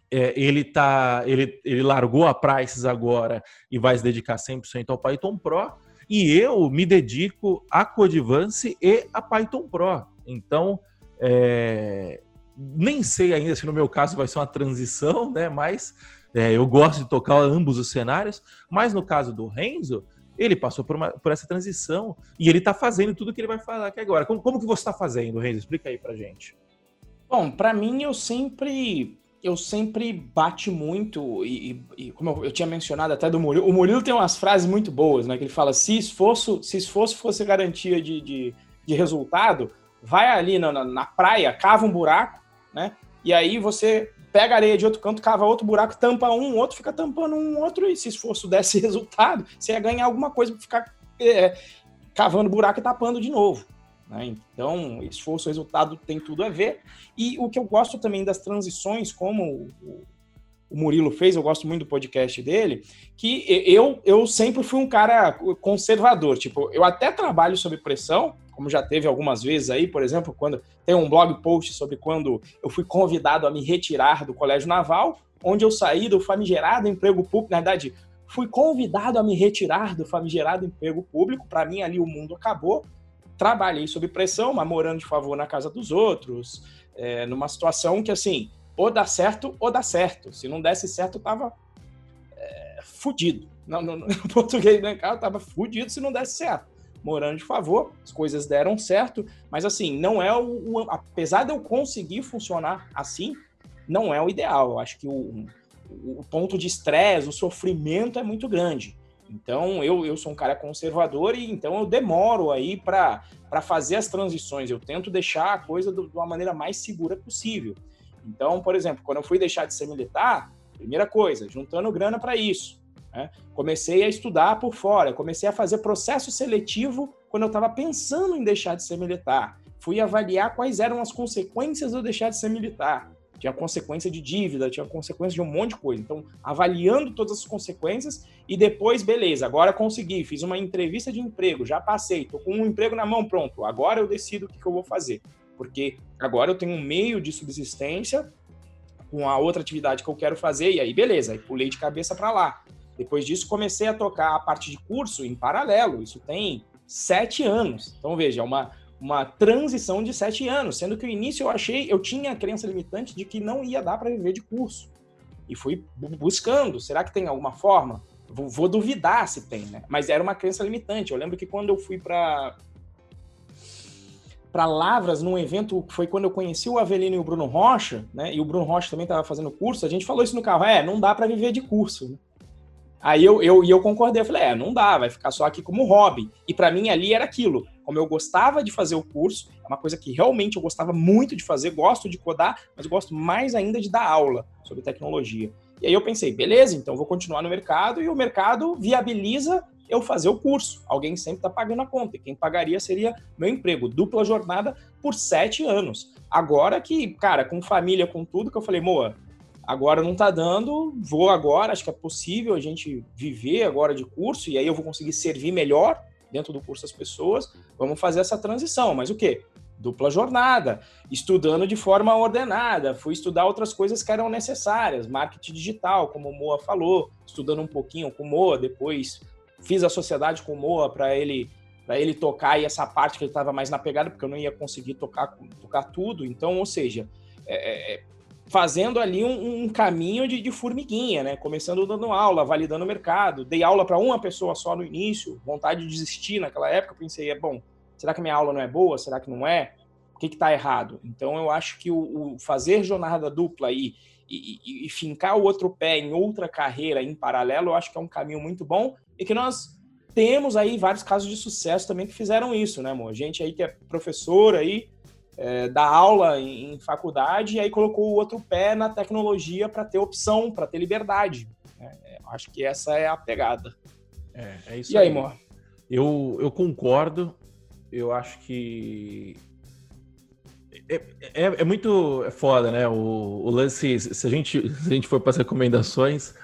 é, ele tá, ele, ele largou a Prices agora e vai se dedicar 100% ao Python Pro, e eu me dedico a Codivance e a Python Pro. Então, é, nem sei ainda se no meu caso vai ser uma transição, né? Mas é, eu gosto de tocar ambos os cenários. Mas no caso do Renzo, ele passou por, uma, por essa transição e ele está fazendo tudo que ele vai falar aqui agora. Como, como que você está fazendo, Renzo? Explica aí pra gente. Bom, para mim eu sempre eu sempre bate muito e, e, como eu, eu, tinha mencionado até do Murilo, o Murilo tem umas frases muito boas, né? Que ele fala: se esforço, se esforço fosse garantia de, de, de resultado, vai ali na, na, na, praia, cava um buraco, né? E aí você pega areia de outro canto, cava outro buraco, tampa um, outro fica tampando um outro, e se esforço desse resultado, você ia ganhar alguma coisa para ficar é, cavando buraco e tapando de novo. Né? Então, esforço, resultado tem tudo a ver. E o que eu gosto também das transições, como o, o Murilo fez, eu gosto muito do podcast dele, que eu, eu sempre fui um cara conservador. Tipo, eu até trabalho sob pressão, como já teve algumas vezes aí, por exemplo, quando tem um blog post sobre quando eu fui convidado a me retirar do Colégio Naval, onde eu saí do famigerado emprego público, na verdade, fui convidado a me retirar do famigerado emprego público, para mim ali o mundo acabou. Trabalhei sob pressão, mas morando de favor na casa dos outros, é, numa situação que assim, ou dá certo ou dá certo. Se não desse certo, eu tava é, fudido. No português, né, cara, eu tava fudido se não desse certo morando de favor, as coisas deram certo, mas assim, não é o, o apesar de eu conseguir funcionar assim, não é o ideal. Eu acho que o, o ponto de estresse, o sofrimento é muito grande. Então, eu, eu sou um cara conservador e então eu demoro aí para fazer as transições. Eu tento deixar a coisa do, de uma maneira mais segura possível. Então, por exemplo, quando eu fui deixar de ser militar, primeira coisa, juntando grana para isso. Né? Comecei a estudar por fora, comecei a fazer processo seletivo quando eu estava pensando em deixar de ser militar. Fui avaliar quais eram as consequências de eu deixar de ser militar. Tinha consequência de dívida, tinha consequência de um monte de coisa. Então, avaliando todas as consequências e depois, beleza, agora consegui, fiz uma entrevista de emprego, já passei, tô com um emprego na mão, pronto. Agora eu decido o que, que eu vou fazer. Porque agora eu tenho um meio de subsistência com a outra atividade que eu quero fazer, e aí beleza, aí pulei de cabeça para lá. Depois disso, comecei a tocar a parte de curso em paralelo. Isso tem sete anos. Então, veja, é uma, uma transição de sete anos, sendo que no início eu achei, eu tinha a crença limitante de que não ia dar para viver de curso. E fui buscando, será que tem alguma forma? Vou, vou, duvidar se tem, né? Mas era uma crença limitante. Eu lembro que quando eu fui para para Lavras num evento foi quando eu conheci o Avelino e o Bruno Rocha, né? E o Bruno Rocha também estava fazendo curso. A gente falou isso no carro. É, não dá para viver de curso. Né? Aí eu, eu, eu concordei, eu falei, é, não dá, vai ficar só aqui como hobby. E para mim ali era aquilo. Como eu gostava de fazer o curso, é uma coisa que realmente eu gostava muito de fazer, gosto de codar, mas gosto mais ainda de dar aula sobre tecnologia. E aí eu pensei, beleza, então vou continuar no mercado e o mercado viabiliza eu fazer o curso. Alguém sempre está pagando a conta. E quem pagaria seria meu emprego, dupla jornada por sete anos. Agora que, cara, com família, com tudo, que eu falei, Moa, Agora não está dando, vou agora, acho que é possível a gente viver agora de curso, e aí eu vou conseguir servir melhor dentro do curso as pessoas. Vamos fazer essa transição. Mas o quê? Dupla jornada, estudando de forma ordenada, fui estudar outras coisas que eram necessárias, marketing digital, como o Moa falou, estudando um pouquinho com o Moa, depois fiz a sociedade com o Moa para ele para ele tocar e essa parte que ele estava mais na pegada, porque eu não ia conseguir tocar, tocar tudo. Então, ou seja, é, é fazendo ali um, um caminho de, de, formiguinha, né? Começando dando aula, validando o mercado. Dei aula para uma pessoa só no início, vontade de desistir naquela época. Pensei, é bom, será que minha aula não é boa? Será que não é? O que está errado? Então eu acho que o, o fazer jornada dupla e, e, e, fincar o outro pé em outra carreira em paralelo, eu acho que é um caminho muito bom e que nós temos aí vários casos de sucesso também que fizeram isso, né, amor? Gente aí que é professor aí, é, dar aula em, em, faculdade e aí colocou o outro pé na tecnologia para ter opção, para ter liberdade. É, acho que essa é a pegada. É, é isso e aí, aí Mor? Eu, eu concordo. Eu acho que é, é, é, muito foda, né? O, o, lance, se a gente, se a gente for para as recomendações,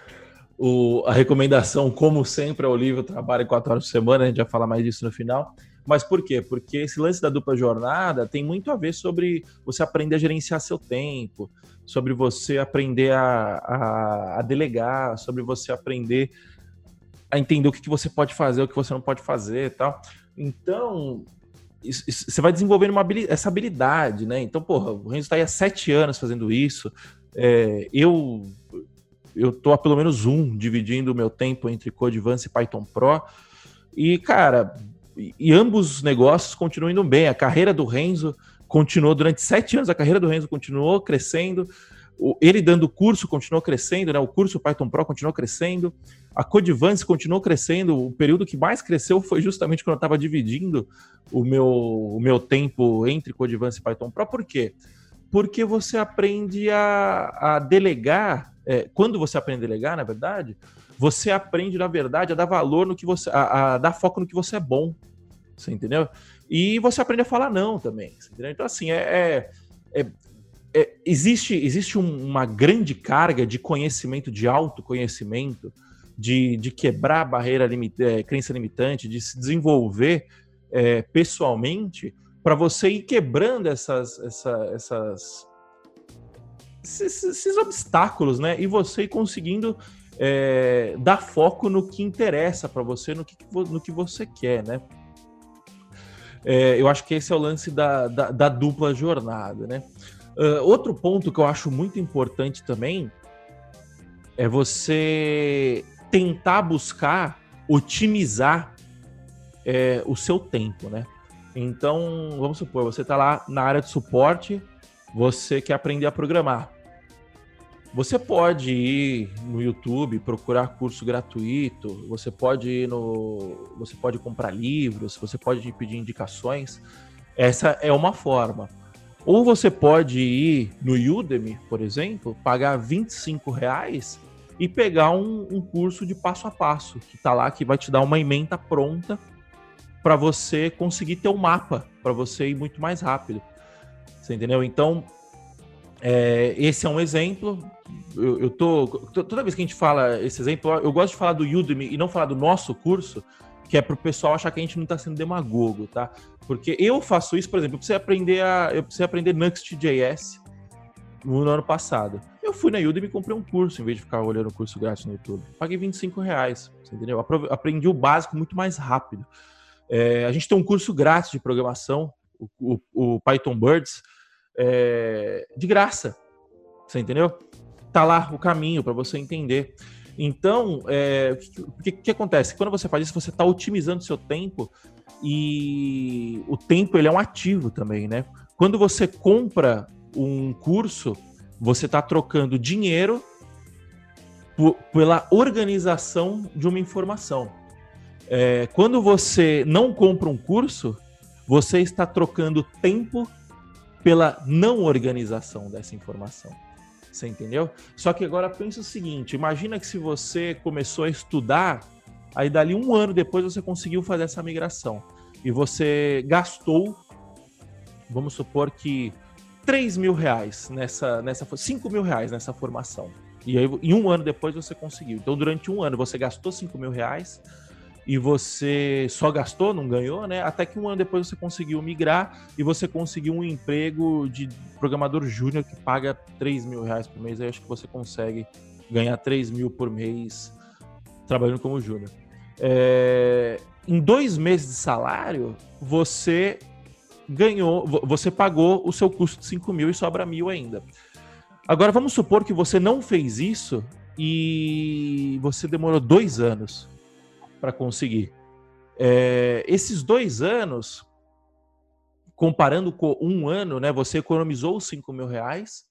o, a recomendação, como sempre, é o livro Trabalho quatro horas por semana, a gente vai falar mais disso no final. Mas por quê? Porque esse lance da dupla jornada tem muito a ver sobre você aprender a gerenciar seu tempo, sobre você aprender a, a, a delegar, sobre você aprender a entender o que, que você pode fazer, o que você não pode fazer e tal. Então, você vai desenvolvendo uma, essa habilidade, né? Então, porra, o Renzo está aí há sete anos fazendo isso. É, eu eu tô há pelo menos um dividindo o meu tempo entre Codevance e Python Pro. E, cara, e ambos os negócios continuam indo bem. A carreira do Renzo continuou durante sete anos, a carreira do Renzo continuou crescendo. Ele dando curso continuou crescendo, né? O curso Python Pro continuou crescendo. A Codevance continuou crescendo. O período que mais cresceu foi justamente quando eu estava dividindo o meu, o meu tempo entre Codevance e Python Pro. Por quê? Porque você aprende a, a delegar. É, quando você aprende a delegar, na verdade, você aprende, na verdade, a dar valor no que você. a, a dar foco no que você é bom. Você entendeu? E você aprende a falar não também. Então, assim, é, é, é, é existe, existe uma grande carga de conhecimento, de autoconhecimento, de, de quebrar a barreira limita, é, crença limitante, de se desenvolver é, pessoalmente, para você ir quebrando essas, essa, essas esses, esses, obstáculos, né? E você ir conseguindo é, dar foco no que interessa para você, no que, no que você quer, né? É, eu acho que esse é o lance da, da, da dupla jornada, né? Uh, outro ponto que eu acho muito importante também é você tentar buscar otimizar é, o seu tempo, né? Então, vamos supor, você está lá na área de suporte, você quer aprender a programar. Você pode ir no YouTube procurar curso gratuito, você pode ir no, você pode comprar livros, você pode pedir indicações. Essa é uma forma. Ou você pode ir no Udemy, por exemplo, pagar 25 reais e pegar um, um curso de passo a passo, que está lá, que vai te dar uma emenda pronta para você conseguir ter um mapa, para você ir muito mais rápido. Você entendeu? Então, é, esse é um exemplo. Eu, eu tô. Toda vez que a gente fala esse exemplo, eu gosto de falar do Udemy e não falar do nosso curso, que é para o pessoal achar que a gente não está sendo demagogo, tá? Porque eu faço isso, por exemplo, eu precisei aprender a, eu precisei aprender Next.js no ano passado. Eu fui na Udemy e comprei um curso, em vez de ficar olhando o curso grátis no YouTube. Paguei 25 reais, entendeu? Aprendi o básico muito mais rápido. É, a gente tem um curso grátis de programação, o, o, o Python Birds, é, de graça. Você entendeu? Tá lá o caminho para você entender. Então, é, o que, que, acontece? Quando você faz isso, você está otimizando seu tempo e o tempo ele é um ativo também, né? Quando você compra um curso, você está trocando dinheiro pela organização de uma informação. É, quando você não compra um curso, você está trocando tempo pela não organização dessa informação. Você entendeu? Só que agora pensa o seguinte: imagina que se você começou a estudar, aí dali um ano depois você conseguiu fazer essa migração e você gastou, vamos supor que 3 mil reais nessa, nessa 5 mil reais nessa formação. E aí, em um ano depois você conseguiu. Então, durante um ano você gastou 5 mil reais, e você só gastou, não ganhou, né? Até que um ano depois você conseguiu migrar e você conseguiu um emprego de programador júnior que paga 3 mil reais por mês. Aí acho que você consegue ganhar 3 mil por mês trabalhando como júnior. É... Em dois meses de salário, você ganhou, você pagou o seu custo de 5 mil e sobra mil ainda. Agora vamos supor que você não fez isso e você demorou dois anos para conseguir. É, esses dois anos, comparando com um ano, né, você economizou 5 mil reais,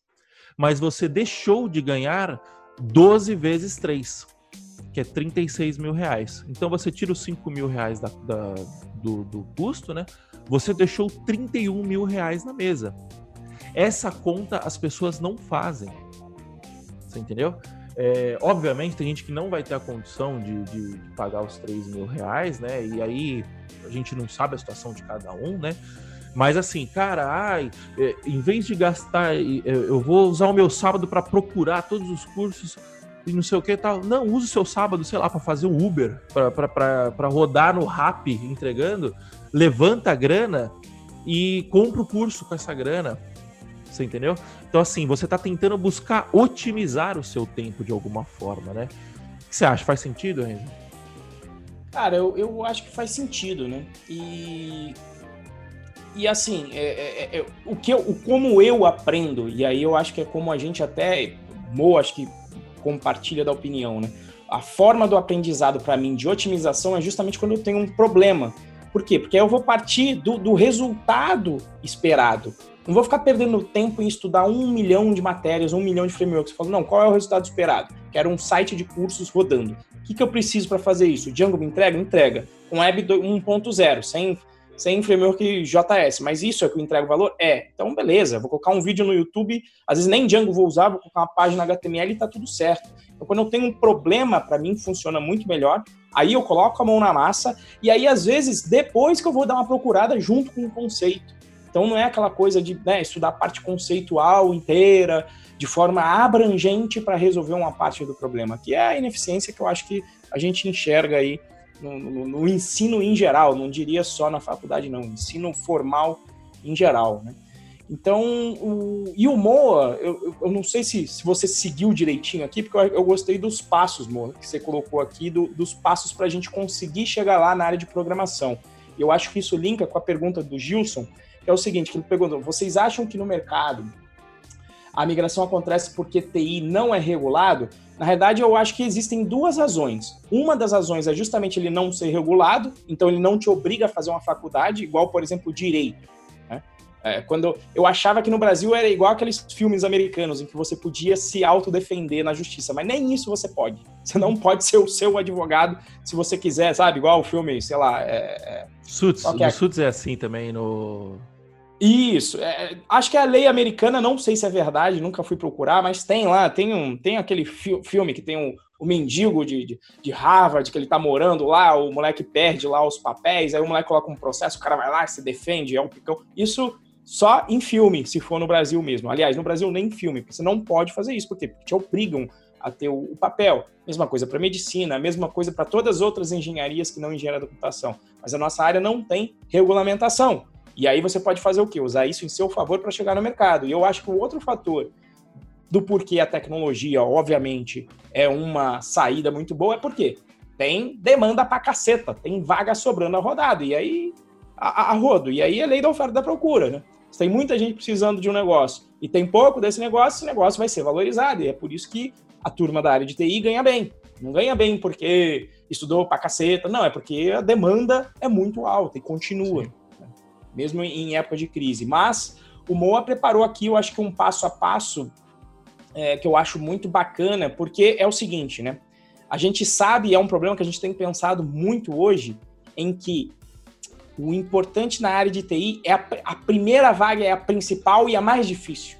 mas você deixou de ganhar 12 vezes 3. que é 36 mil reais. Então você tira os 5 mil reais da, da do, do custo, né? Você deixou 31 mil reais na mesa. Essa conta as pessoas não fazem. Você entendeu? É, obviamente, tem gente que não vai ter a condição de, de, de, pagar os 3 mil reais, né? E aí a gente não sabe a situação de cada um, né? Mas assim, cara, ai, é, em vez de gastar, eu vou usar o meu sábado para procurar todos os cursos e não sei o que tal. Não, use o seu sábado, sei lá, para fazer um Uber, para rodar no Rap entregando. Levanta a grana e compra o curso com essa grana. Você entendeu? Então, assim, você está tentando buscar otimizar o seu tempo de alguma forma, né? O que você acha? Faz sentido, Renzo? Cara, eu, eu acho que faz sentido, né? E e assim, é, é, é, o que eu, o, como eu aprendo, e aí eu acho que é como a gente até, Mo, acho que compartilha da opinião, né? A forma do aprendizado para mim de otimização é justamente quando eu tenho um problema. Por quê? Porque eu vou partir do, do resultado esperado. Não vou ficar perdendo tempo em estudar um milhão de matérias, um milhão de frameworks. Eu falo, não, qual é o resultado esperado? Quero um site de cursos rodando. O que, que eu preciso para fazer isso? O Django me entrega? Entrega. Um web 1.0, sem sem framework JS, mas isso é que eu entrego valor? É. Então, beleza, vou colocar um vídeo no YouTube, às vezes nem Django vou usar, vou colocar uma página HTML e tá tudo certo. Então, quando eu tenho um problema, para mim funciona muito melhor, aí eu coloco a mão na massa, e aí, às vezes, depois que eu vou dar uma procurada junto com o conceito. Então, não é aquela coisa de né, estudar a parte conceitual inteira, de forma abrangente para resolver uma parte do problema, que é a ineficiência que eu acho que a gente enxerga aí no, no, no, ensino em geral, não diria só na faculdade, não, ensino formal em geral, né? Então, o, e o Moa, eu, eu não sei se, se você seguiu direitinho aqui, porque eu, eu gostei dos passos, Moa, que você colocou aqui, do, dos passos para a gente conseguir chegar lá na área de programação. Eu acho que isso linka com a pergunta do Gilson, é o seguinte, que ele perguntou, vocês acham que no mercado a migração acontece porque TI não é regulado, na verdade eu acho que existem duas razões. Uma das razões é justamente ele não ser regulado, então ele não te obriga a fazer uma faculdade, igual, por exemplo, direito. É, quando eu achava que no Brasil era igual aqueles filmes americanos em que você podia se autodefender na justiça, mas nem isso você pode. Você não pode ser o seu advogado se você quiser, sabe? Igual o filme, sei lá. É, é... Suits, é? o Suits é assim também no isso. É, acho que a lei americana, não sei se é verdade, nunca fui procurar, mas tem lá, tem, um, tem aquele fi filme que tem um, o mendigo de, de, de, Harvard, que ele tá morando lá, o moleque perde lá os papéis, aí o moleque coloca um processo, o cara vai lá, se defende, é um picão. Isso só em filme, se for no Brasil mesmo. Aliás, no Brasil nem em filme, porque você não pode fazer isso, porque te obrigam a ter o, papel. Mesma coisa para medicina, mesma coisa para todas as outras engenharias que não engenharia da computação. Mas a nossa área não tem regulamentação. E aí você pode fazer o quê? Usar isso em seu favor para chegar no mercado. E eu acho que o outro fator do porquê a tecnologia, obviamente, é uma saída muito boa é porque tem demanda pra caceta, tem vaga sobrando a rodada. E aí, a, a rodo. E aí é lei da oferta da procura, né? Se tem muita gente precisando de um negócio e tem pouco desse negócio, esse negócio vai ser valorizado. E é por isso que a turma da área de TI ganha bem. Não ganha bem porque estudou pra caceta, não, é porque a demanda é muito alta e continua. Sim mesmo em época de crise. Mas o Moa preparou aqui, eu acho que um passo a passo é, que eu acho muito bacana, porque é o seguinte, né? A gente sabe, é um problema que a gente tem pensado muito hoje, em que o importante na área de TI é a, a primeira vaga é a principal e a mais difícil.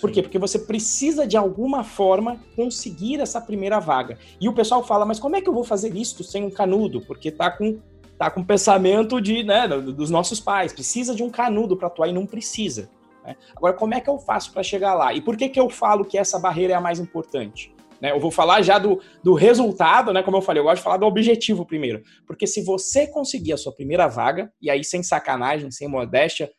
Por quê? Porque você precisa de alguma forma conseguir essa primeira vaga. E o pessoal fala, mas como é que eu vou fazer isso sem um canudo? Porque tá com tá com o pensamento de, né, dos nossos pais, precisa de um canudo para atuar e não precisa. Né? Agora, como é que eu faço para chegar lá? E por que, que eu falo que essa barreira é a mais importante? Né? Eu vou falar já do, do resultado, né? Como eu falei, eu gosto de falar do objetivo primeiro. Porque se você conseguir a sua primeira vaga, e aí sem sacanagem, sem modéstia,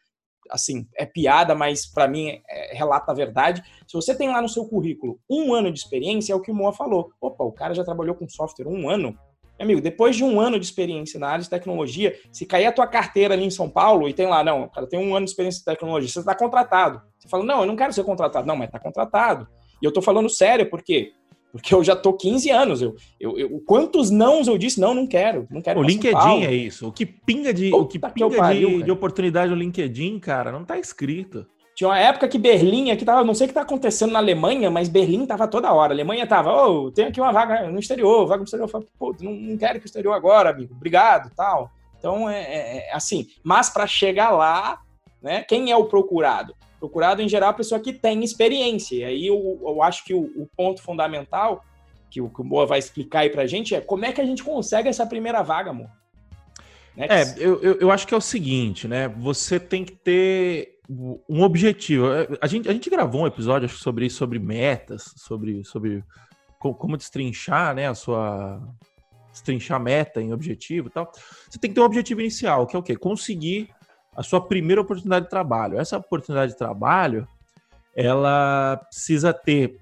assim, é piada, mas para mim é, relata a verdade. Se você tem lá no seu currículo um ano de experiência, é o que o Moa falou. Opa, o cara já trabalhou com software um ano, Amigo, depois de um ano de experiência na área de tecnologia, se cair a tua carteira ali em São Paulo e tem lá, não, cara, tem um ano de experiência em tecnologia, você está contratado. Você fala, não, eu não quero ser contratado. Não, mas está contratado. E eu estou falando sério, por quê? Porque eu já tô 15 anos. Eu, eu, eu, quantos nãos eu disse? Não, não quero. Não quero. O LinkedIn é isso. O que pinga de, o que pinga de, de, oportunidade no LinkedIn, cara, não tá escrito. Tinha uma época que Berlim aqui tava, não sei o que tá acontecendo na Alemanha, mas Berlim tava toda hora. A Alemanha tava, ô, oh, tem aqui uma vaga no exterior, vaga no exterior. Eu falei, pô, não, não quero que o exterior agora, amigo. Obrigado, tal. Então, é, é, é assim. Mas para chegar lá, né, quem é o procurado? Procurado, em geral, a pessoa que tem experiência. E aí eu, eu acho que o, o ponto fundamental, que o, que o Boa vai explicar aí pra gente, é como é que a gente consegue essa primeira vaga, amor? Né? É, eu, eu, eu acho que é o seguinte, né? Você tem que ter um objetivo. É, a gente, a gente gravou um episódio sobre isso, sobre metas, sobre, sobre como destrinchar né, a sua. Destrinchar meta em objetivo e tal. Você tem que ter um objetivo inicial, que é o quê? Conseguir a sua primeira oportunidade de trabalho. Essa oportunidade de trabalho, ela precisa ter.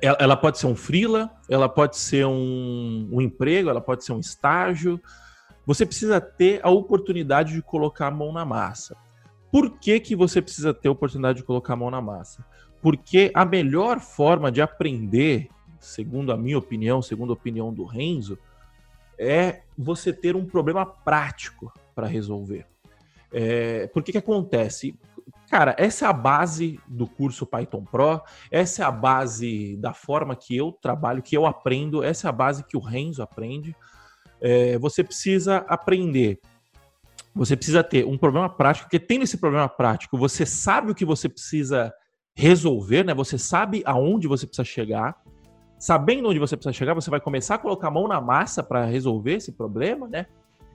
Ela pode ser um freela, ela pode ser um, um emprego, ela pode ser um estágio. Você precisa ter a oportunidade de colocar a mão na massa. Por que, que você precisa ter a oportunidade de colocar a mão na massa? Porque a melhor forma de aprender, segundo a minha opinião, segundo a opinião do Renzo, é você ter um problema prático para resolver. É, por que que acontece? Cara, essa é a base do curso Python Pro, essa é a base da forma que eu trabalho, que eu aprendo, essa é a base que o Renzo aprende. É, você precisa aprender você precisa ter um problema prático, porque tendo esse problema prático, você sabe o que você precisa resolver, né? Você sabe aonde você precisa chegar. Sabendo onde você precisa chegar, você vai começar a colocar a mão na massa para resolver esse problema, né?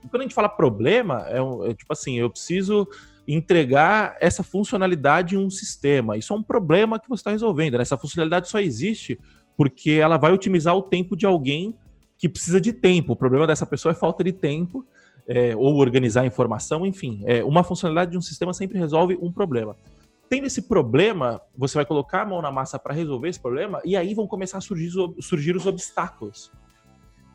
Quando a gente fala problema, é, é tipo assim, eu preciso entregar essa funcionalidade em um sistema. Isso é um problema que você está resolvendo. Né? Essa funcionalidade só existe porque ela vai otimizar o tempo de alguém que precisa de tempo. O problema dessa pessoa é falta de tempo é, ou organizar informação, enfim. É, uma funcionalidade de um sistema sempre resolve um problema. Tendo esse problema, você vai colocar a mão na massa para resolver esse problema, e aí vão começar a surgir, surgir os obstáculos.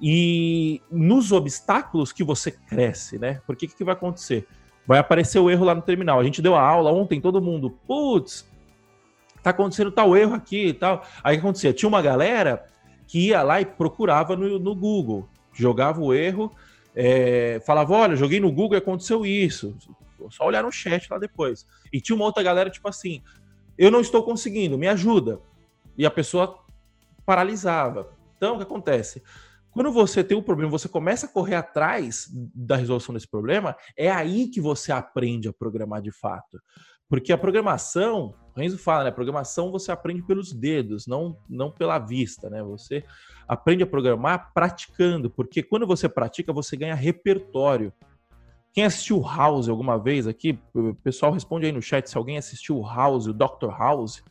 E nos obstáculos que você cresce, né? Porque o que, que vai acontecer? Vai aparecer o erro lá no terminal. A gente deu a aula ontem, todo mundo, putz, tá acontecendo tal erro aqui e tal. Aí o que acontecia? Tinha uma galera que ia lá e procurava no, no Google, jogava o erro, é, falava: olha, joguei no Google e aconteceu isso. Só olhar no chat lá depois. E tinha uma outra galera, tipo assim: eu não estou conseguindo, me ajuda. E a pessoa paralisava. Então, o que acontece? Quando você tem um problema, você começa a correr atrás da resolução desse problema, é aí que você aprende a programar de fato. Porque a programação, o Renzo fala, né? Programação você aprende pelos dedos, não, não pela vista, né? Você aprende a programar praticando, porque quando você pratica, você ganha repertório. Quem assistiu House alguma vez aqui, o pessoal responde aí no chat se alguém assistiu House, o Dr. House.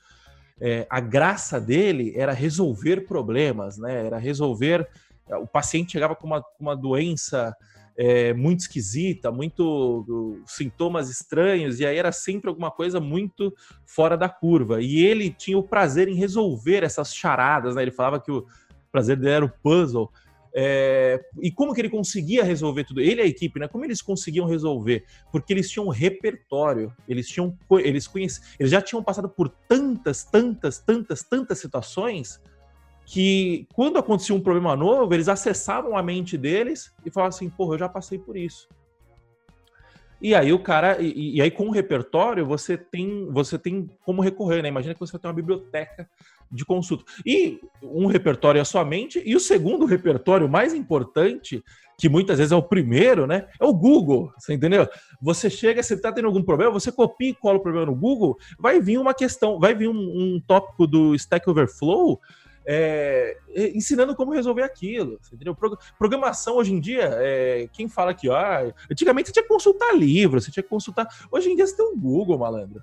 É, a graça dele era resolver problemas, né? Era resolver. O paciente chegava com uma, uma doença é, muito esquisita, muito sintomas estranhos, e aí era sempre alguma coisa muito fora da curva. E ele tinha o prazer em resolver essas charadas, né? Ele falava que o prazer dele era o puzzle. É, e como que ele conseguia resolver tudo? Ele e a equipe, né? Como eles conseguiam resolver? Porque eles tinham um repertório, eles tinham, eles conheciam, eles já tinham passado por tantas, tantas, tantas, tantas situações que quando acontecia um problema novo, eles acessavam a mente deles e falavam assim, porra, eu já passei por isso. E aí o cara, e, e, aí com o repertório você tem, você tem como recorrer, né? Imagina que você tem uma biblioteca de consulta. E um repertório é a sua mente, e o segundo repertório mais importante, que muitas vezes é o primeiro, né? É o Google, você entendeu? Você chega, você está tendo algum problema, você copia e cola o problema no Google, vai vir uma questão, vai vir um, um tópico do Stack Overflow é, ensinando como resolver aquilo. Entendeu? Programação hoje em dia, é, quem fala que ah, antigamente você tinha que consultar livro, você tinha que consultar. Hoje em dia você tem um Google, malandro.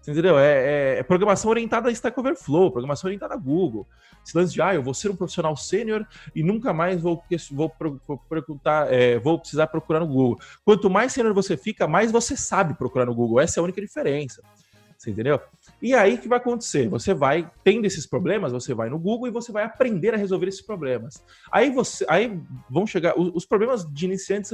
Você entendeu? É, é, é, programação orientada a Stack Overflow, programação orientada a Google. Esse lance de, ah, eu vou ser um profissional sênior e nunca mais vou, vou, vou, perguntar, é, vou precisar procurar no Google. Quanto mais sênior você fica, mais você sabe procurar no Google. Essa é a única diferença. Você entendeu? E aí o que vai acontecer? Você vai, tendo esses problemas, você vai no Google e você vai aprender a resolver esses problemas. Aí você. Aí vão chegar. Os, os problemas de iniciantes,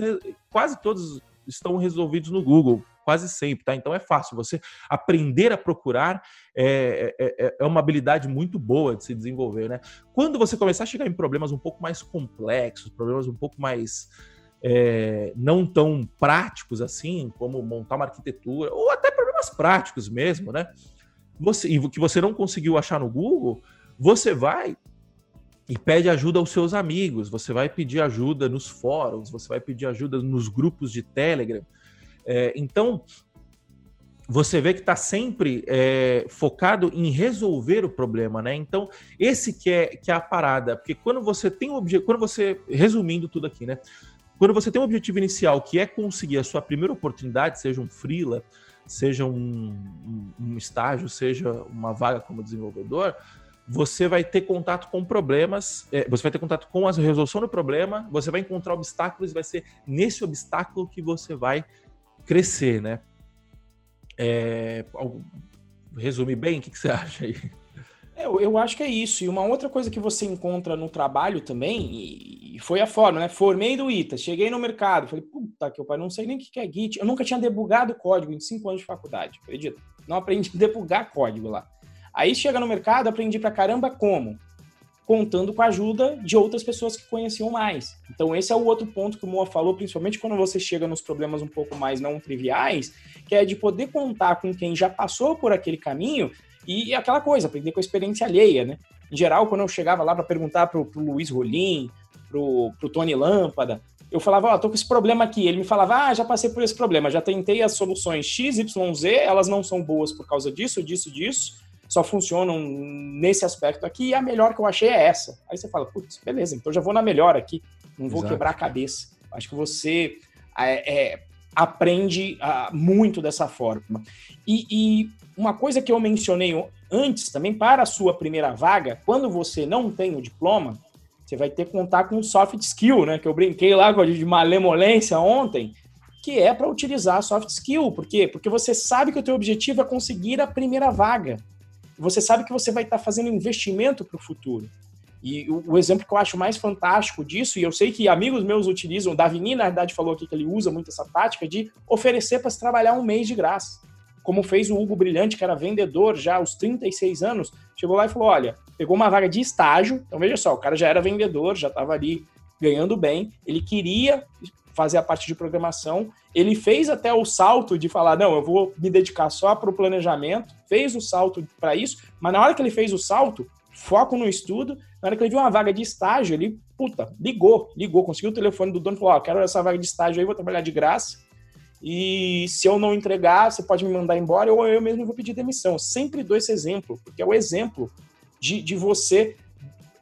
quase todos estão resolvidos no Google, quase sempre, tá? Então é fácil. Você aprender a procurar é, é, é, é, uma habilidade muito boa de se desenvolver, né? Quando você começar a chegar em problemas um pouco mais complexos, problemas um pouco mais é, não tão práticos assim, como montar uma arquitetura, ou até problemas práticos mesmo, né? Você, e que você não conseguiu achar no Google, você vai e pede ajuda aos seus amigos, você vai pedir ajuda nos fóruns, você vai pedir ajuda nos grupos de Telegram. É, então, você vê que está sempre é, focado em resolver o problema, né? Então, esse que é, que é a parada, porque quando você tem um objetivo, quando você, resumindo tudo aqui, né? Quando você tem um objetivo inicial que é conseguir a sua primeira oportunidade, seja um freela, seja um, um, estágio, seja uma vaga como desenvolvedor, você vai ter contato com problemas, é, você vai ter contato com a resolução do problema, você vai encontrar obstáculos e vai ser nesse obstáculo que você vai crescer, né? É, bem, o que, que você acha aí? É, eu, eu acho que é isso. E uma outra coisa que você encontra no trabalho também, e, e foi a forma, né? Formei do ITA, cheguei no mercado, falei, puta que eu pai, não sei nem o que é Git. Eu nunca tinha debugado código em cinco anos de faculdade, acredita? Não aprendi a debugar código lá. Aí chega no mercado, aprendi pra caramba como? Contando com a ajuda de outras pessoas que conheciam mais. Então, esse é o outro ponto que o Moa falou, principalmente quando você chega nos problemas um pouco mais não triviais, que é de poder contar com quem já passou por aquele caminho e aquela coisa, aprender com a experiência alheia, né? Em geral, quando eu chegava lá para perguntar pro, pro Luiz Rolim, pro, pro Tony Lâmpada, eu falava, ó, oh, tô com esse problema aqui. Ele me falava, ah, já passei por esse problema, já tentei as soluções X, Y, Z, elas não são boas por causa disso, disso, disso só funcionam nesse aspecto aqui, e a melhor que eu achei é essa. Aí você fala, putz, beleza, então já vou na melhor aqui, não vou Exato. quebrar a cabeça. Acho que você é, é, aprende uh, muito dessa forma. E, e, uma coisa que eu mencionei antes também, para a sua primeira vaga, quando você não tem o diploma, você vai ter que contar com soft skill, né? Que eu brinquei lá com a de malemolência ontem, que é para utilizar soft skill. Por quê? Porque você sabe que o teu objetivo é conseguir a primeira vaga você sabe que você vai estar fazendo investimento para o futuro. E o, o, exemplo que eu acho mais fantástico disso, e eu sei que amigos meus utilizam, o Davini, na verdade, falou aqui que ele usa muito essa tática de oferecer para se trabalhar um mês de graça. Como fez o Hugo Brilhante, que era vendedor já aos 36 anos, chegou lá e falou: olha, pegou uma vaga de estágio, então veja só, o cara já era vendedor, já estava ali ganhando bem, ele queria fazer a parte de programação. Ele fez até o salto de falar: não, eu vou me dedicar só para o planejamento, fez o salto para isso, mas na hora que ele fez o salto, foco no estudo, na hora que ele viu uma vaga de estágio, ele, puta, ligou, ligou, conseguiu o telefone do dono e falou: Ó, oh, quero essa vaga de estágio aí, vou trabalhar de graça. E se eu não entregar, você pode me mandar embora ou eu mesmo vou pedir demissão. Eu sempre dou esse exemplo, porque é o exemplo de, de você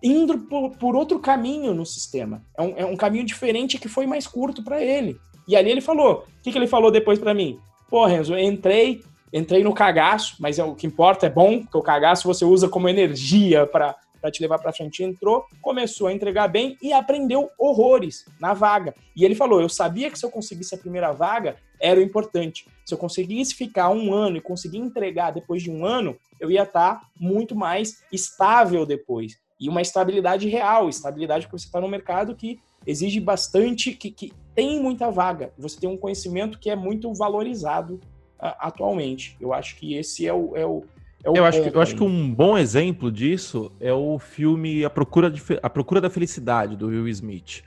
indo por, por outro caminho no sistema. É um, é um, caminho diferente que foi mais curto para ele. E ali ele falou. O que, que ele falou depois para mim? Pô, Renzo, entrei, entrei no cagaço, mas é, o que importa é bom, porque o cagaço você usa como energia para te levar para frente. Entrou, começou a entregar bem e aprendeu horrores na vaga. E ele falou: Eu sabia que se eu conseguisse a primeira vaga, era o importante. Se eu conseguisse ficar um ano e conseguir entregar depois de um ano, eu ia estar tá muito mais estável depois e uma estabilidade real, estabilidade que você está no mercado que exige bastante, que, que tem muita vaga. Você tem um conhecimento que é muito valorizado uh, atualmente. Eu acho que esse é o. É o, é eu, acho que, eu acho que um bom exemplo disso é o filme A Procura, de, A Procura da Felicidade, do Will Smith.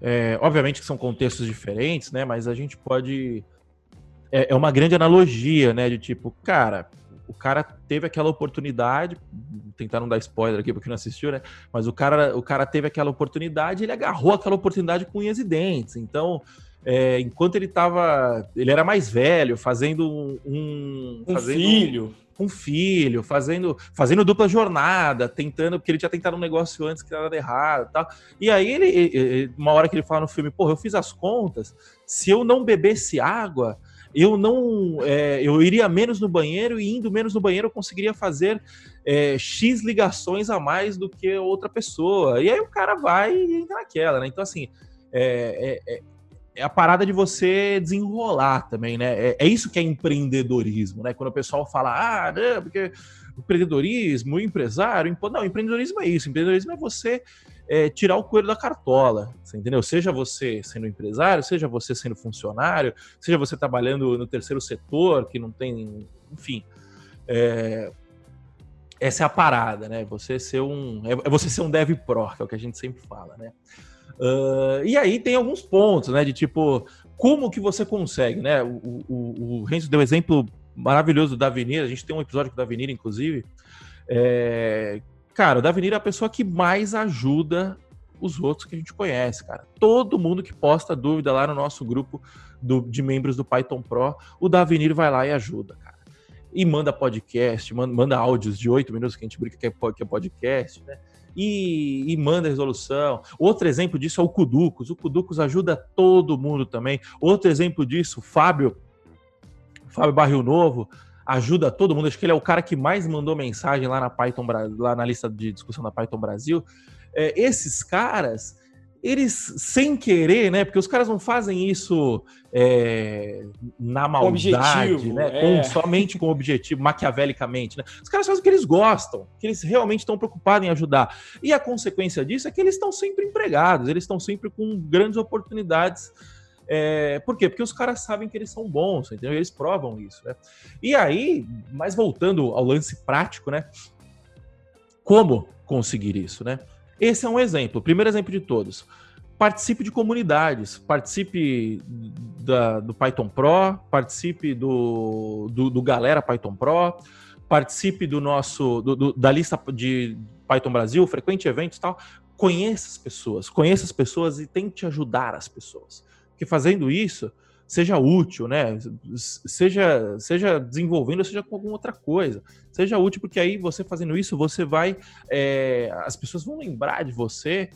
É, obviamente que são contextos diferentes, né? Mas a gente pode. É, é uma grande analogia, né? De tipo, cara, o cara teve aquela oportunidade, tentar não dar spoiler aqui porque não assistiu, né? Mas o cara, o cara teve aquela oportunidade, ele agarrou aquela oportunidade com unhas e dentes. Então, é, enquanto ele estava, ele era mais velho, fazendo um, um fazendo filho, um filho, fazendo, fazendo dupla jornada, tentando, porque ele tinha tentado um negócio antes que era errado, tal. E aí ele, uma hora que ele fala no filme, porra, eu fiz as contas, se eu não bebesse água, eu não. É, eu iria menos no banheiro e indo menos no banheiro eu conseguiria fazer é, X ligações a mais do que outra pessoa. E aí o cara vai e entra naquela, né? Então, assim, é, é, a parada de você desenrolar também, né? É, é, isso que é empreendedorismo, né? Quando o pessoal fala, ah, não, porque empreendedorismo, empresário. Não, empreendedorismo é isso. Empreendedorismo é você é, tirar o coelho da cartola, você entendeu? Seja você sendo empresário, seja você sendo funcionário, seja você trabalhando no terceiro setor, que não tem, enfim. É, essa é a parada, né? Você ser um, é, é você ser um dev pro, que é o que a gente sempre fala, né? Uh, e aí tem alguns pontos, né? De tipo, como que você consegue, né? O, o, o Renzo deu exemplo maravilhoso do Davinir. A gente tem um episódio com o Davinir, inclusive. É... Cara, o Davinir é a pessoa que mais ajuda os outros que a gente conhece, cara. Todo mundo que posta dúvida lá no nosso grupo do, de membros do Python Pro, o Davinir vai lá e ajuda, cara. E manda podcast, manda, manda áudios de oito minutos que a gente brinca que é, que é podcast, né? E, e, manda resolução. Outro exemplo disso é o Kuducos. O Kuducos ajuda todo mundo também. Outro exemplo disso, o Fábio, Fábio Barril Novo, ajuda todo mundo. Acho que ele é o cara que mais mandou mensagem lá na Python, lá na lista de discussão da Python Brasil é, esses caras, eles sem querer, né? Porque os caras não fazem isso é, na maldade, objetivo, né? É. Com, somente com objetivo, maquiavelicamente, né? Os caras fazem o que eles gostam, que eles realmente estão preocupados em ajudar. E a consequência disso é que eles estão sempre empregados, eles estão sempre com grandes oportunidades. É, por quê? Porque os caras sabem que eles são bons, entendeu? Eles provam isso, né? E aí, mas voltando ao lance prático, né? Como conseguir isso, né? Esse é um exemplo, primeiro exemplo de todos. Participe de comunidades, participe da, do Python Pro, participe do, do, do, Galera Python Pro, participe do nosso do, do, da lista de Python Brasil, frequente eventos e tal. Conheça as pessoas, conheça as pessoas e tente ajudar as pessoas. Porque fazendo isso, seja útil, né? Seja, seja desenvolvendo, seja com alguma outra coisa. Seja útil, porque aí você fazendo isso, você vai. É, as pessoas vão lembrar de você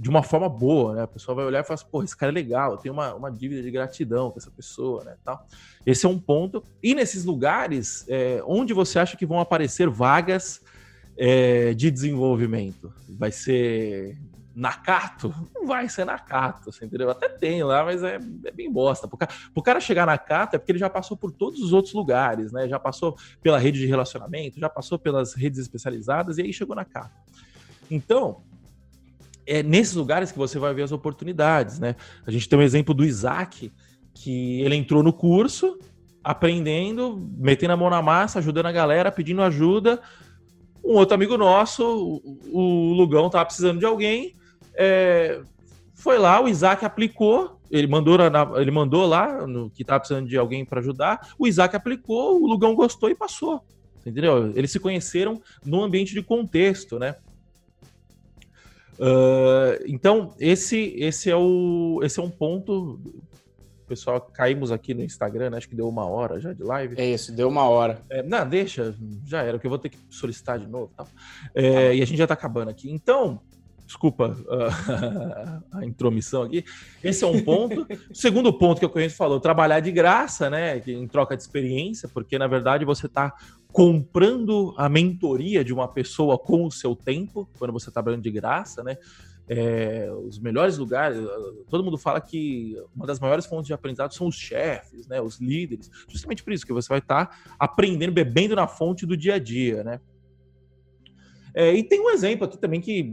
de uma forma boa, né? A pessoa vai olhar e falar assim, pô, esse cara é legal, eu tenho uma, uma dívida de gratidão com essa pessoa, né? Tal. Esse é um ponto. E nesses lugares, é, onde você acha que vão aparecer vagas é, de desenvolvimento? Vai ser Nakato? Não vai ser Nakato, você entendeu? Até tem lá, mas é, é bem bosta. Pro cara, pro cara chegar na Nakato é porque ele já passou por todos os outros lugares, né? Já passou pela rede de relacionamento, já passou pelas redes especializadas e aí chegou na Nakato. Então, é nesses lugares que você vai ver as oportunidades, né? A gente tem um exemplo do Isaac, que ele entrou no curso, aprendendo, metendo a mão na massa, ajudando a galera, pedindo ajuda. Um outro amigo nosso, o Lugão, tava precisando de alguém, é, foi lá, o Isaac aplicou, ele mandou, na, ele mandou lá no, que estava precisando de alguém para ajudar, o Isaac aplicou, o Lugão gostou e passou. Entendeu? Eles se conheceram num ambiente de contexto, né? Uh, então, esse, esse, é o, esse é um ponto. Pessoal, caímos aqui no Instagram, né? acho que deu uma hora já de live. É isso, deu uma hora. É, não, deixa, já era, que eu vou ter que solicitar de novo. Tá? É, tá. E a gente já está acabando aqui. Então, desculpa uh, a intromissão aqui. Esse é um ponto. Segundo ponto que eu conheço falou, trabalhar de graça, né? Em troca de experiência, porque na verdade você está comprando a mentoria de uma pessoa com o seu tempo, quando você está trabalhando de graça, né? É, os melhores lugares, todo mundo fala que uma das maiores fontes de aprendizado são os chefes, né, os líderes, justamente por isso que você vai estar tá aprendendo, bebendo na fonte do dia a dia, né? É, e tem um exemplo aqui também que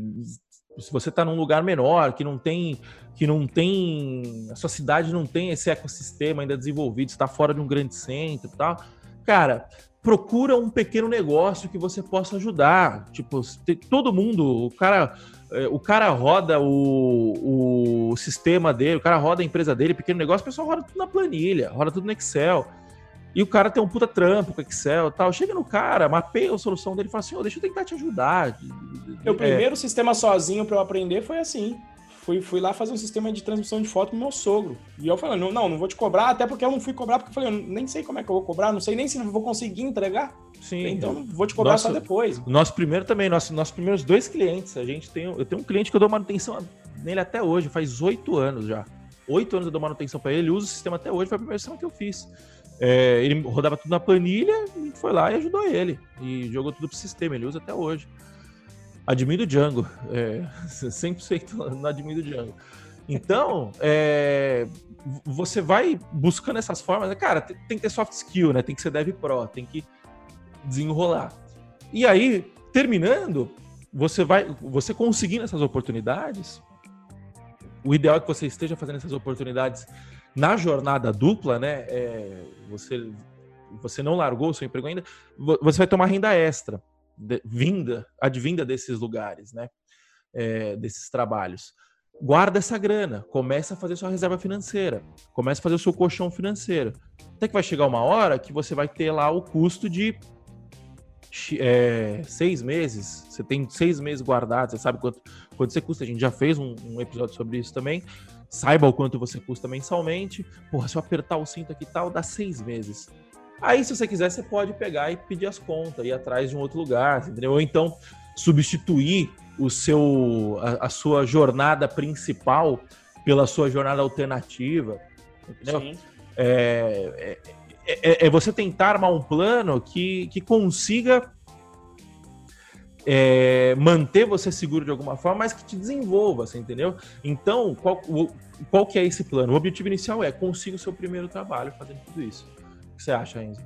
se você está num lugar menor, que não tem, que não tem, a sua cidade não tem esse ecossistema ainda desenvolvido, está fora de um grande centro, tal, cara, procura um pequeno negócio que você possa ajudar. Tipo, todo mundo, o cara, é, o cara roda o, o sistema dele, o cara roda a empresa dele, pequeno negócio, o pessoal roda tudo na planilha, roda tudo no Excel. E o cara tem um puta trampo com Excel e tal. Chega no cara, mapeia a solução dele e fala assim: oh, deixa eu tentar te ajudar. Meu é. primeiro sistema sozinho para eu aprender foi assim. Fui, fui lá fazer um sistema de transmissão de foto pro meu sogro. E eu falei, não, não, não vou te cobrar, até porque eu não fui cobrar, porque eu falei, eu nem sei como é que eu vou cobrar, não sei nem se eu vou conseguir entregar. Sim. Então vou te cobrar nosso, só depois. Nosso primeiro também, nosso, nossos primeiros dois clientes, a gente tem. Eu tenho um cliente que eu dou manutenção nele até hoje, faz oito anos já. Oito anos eu dou manutenção para ele, usa o sistema até hoje, foi a primeira sistema que eu fiz. É, ele rodava tudo na planilha, foi lá e ajudou ele. E jogou tudo pro sistema, ele usa até hoje. Admin do Django. É, 100% no admin do Django. Então, é, você vai buscando essas formas. Cara, tem, tem, que ter soft skill, né? Tem que ser dev pro, tem que desenrolar. E aí, terminando, você vai, você conseguindo essas oportunidades. O ideal é que você esteja fazendo essas oportunidades na jornada dupla, né, é, você, você não largou o seu emprego ainda, você vai tomar renda extra, de, vinda, advinda desses lugares, né, é, desses trabalhos. guarda essa grana, começa a fazer sua reserva financeira, começa a fazer o seu colchão financeiro. Até que vai chegar uma hora que você vai ter lá o custo de é, seis meses. Você tem seis meses guardados, você sabe quanto, quanto você custa. A gente já fez um, um episódio sobre isso também. Saiba o quanto você custa mensalmente. Porra, se eu apertar o cinto aqui e tal, dá seis meses. Aí, se você quiser, você pode pegar e pedir as contas, ir atrás de um outro lugar, entendeu? Ou então substituir o seu, a, a sua jornada principal pela sua jornada alternativa, entendeu? Sim. É, é, é, é, você tentar armar um plano que, que consiga é, manter você seguro de alguma forma, mas que te desenvolva, entendeu? Então, qual, qual que é esse plano? O objetivo inicial é consiga o seu primeiro trabalho fazendo tudo isso. O que você acha, Enzo?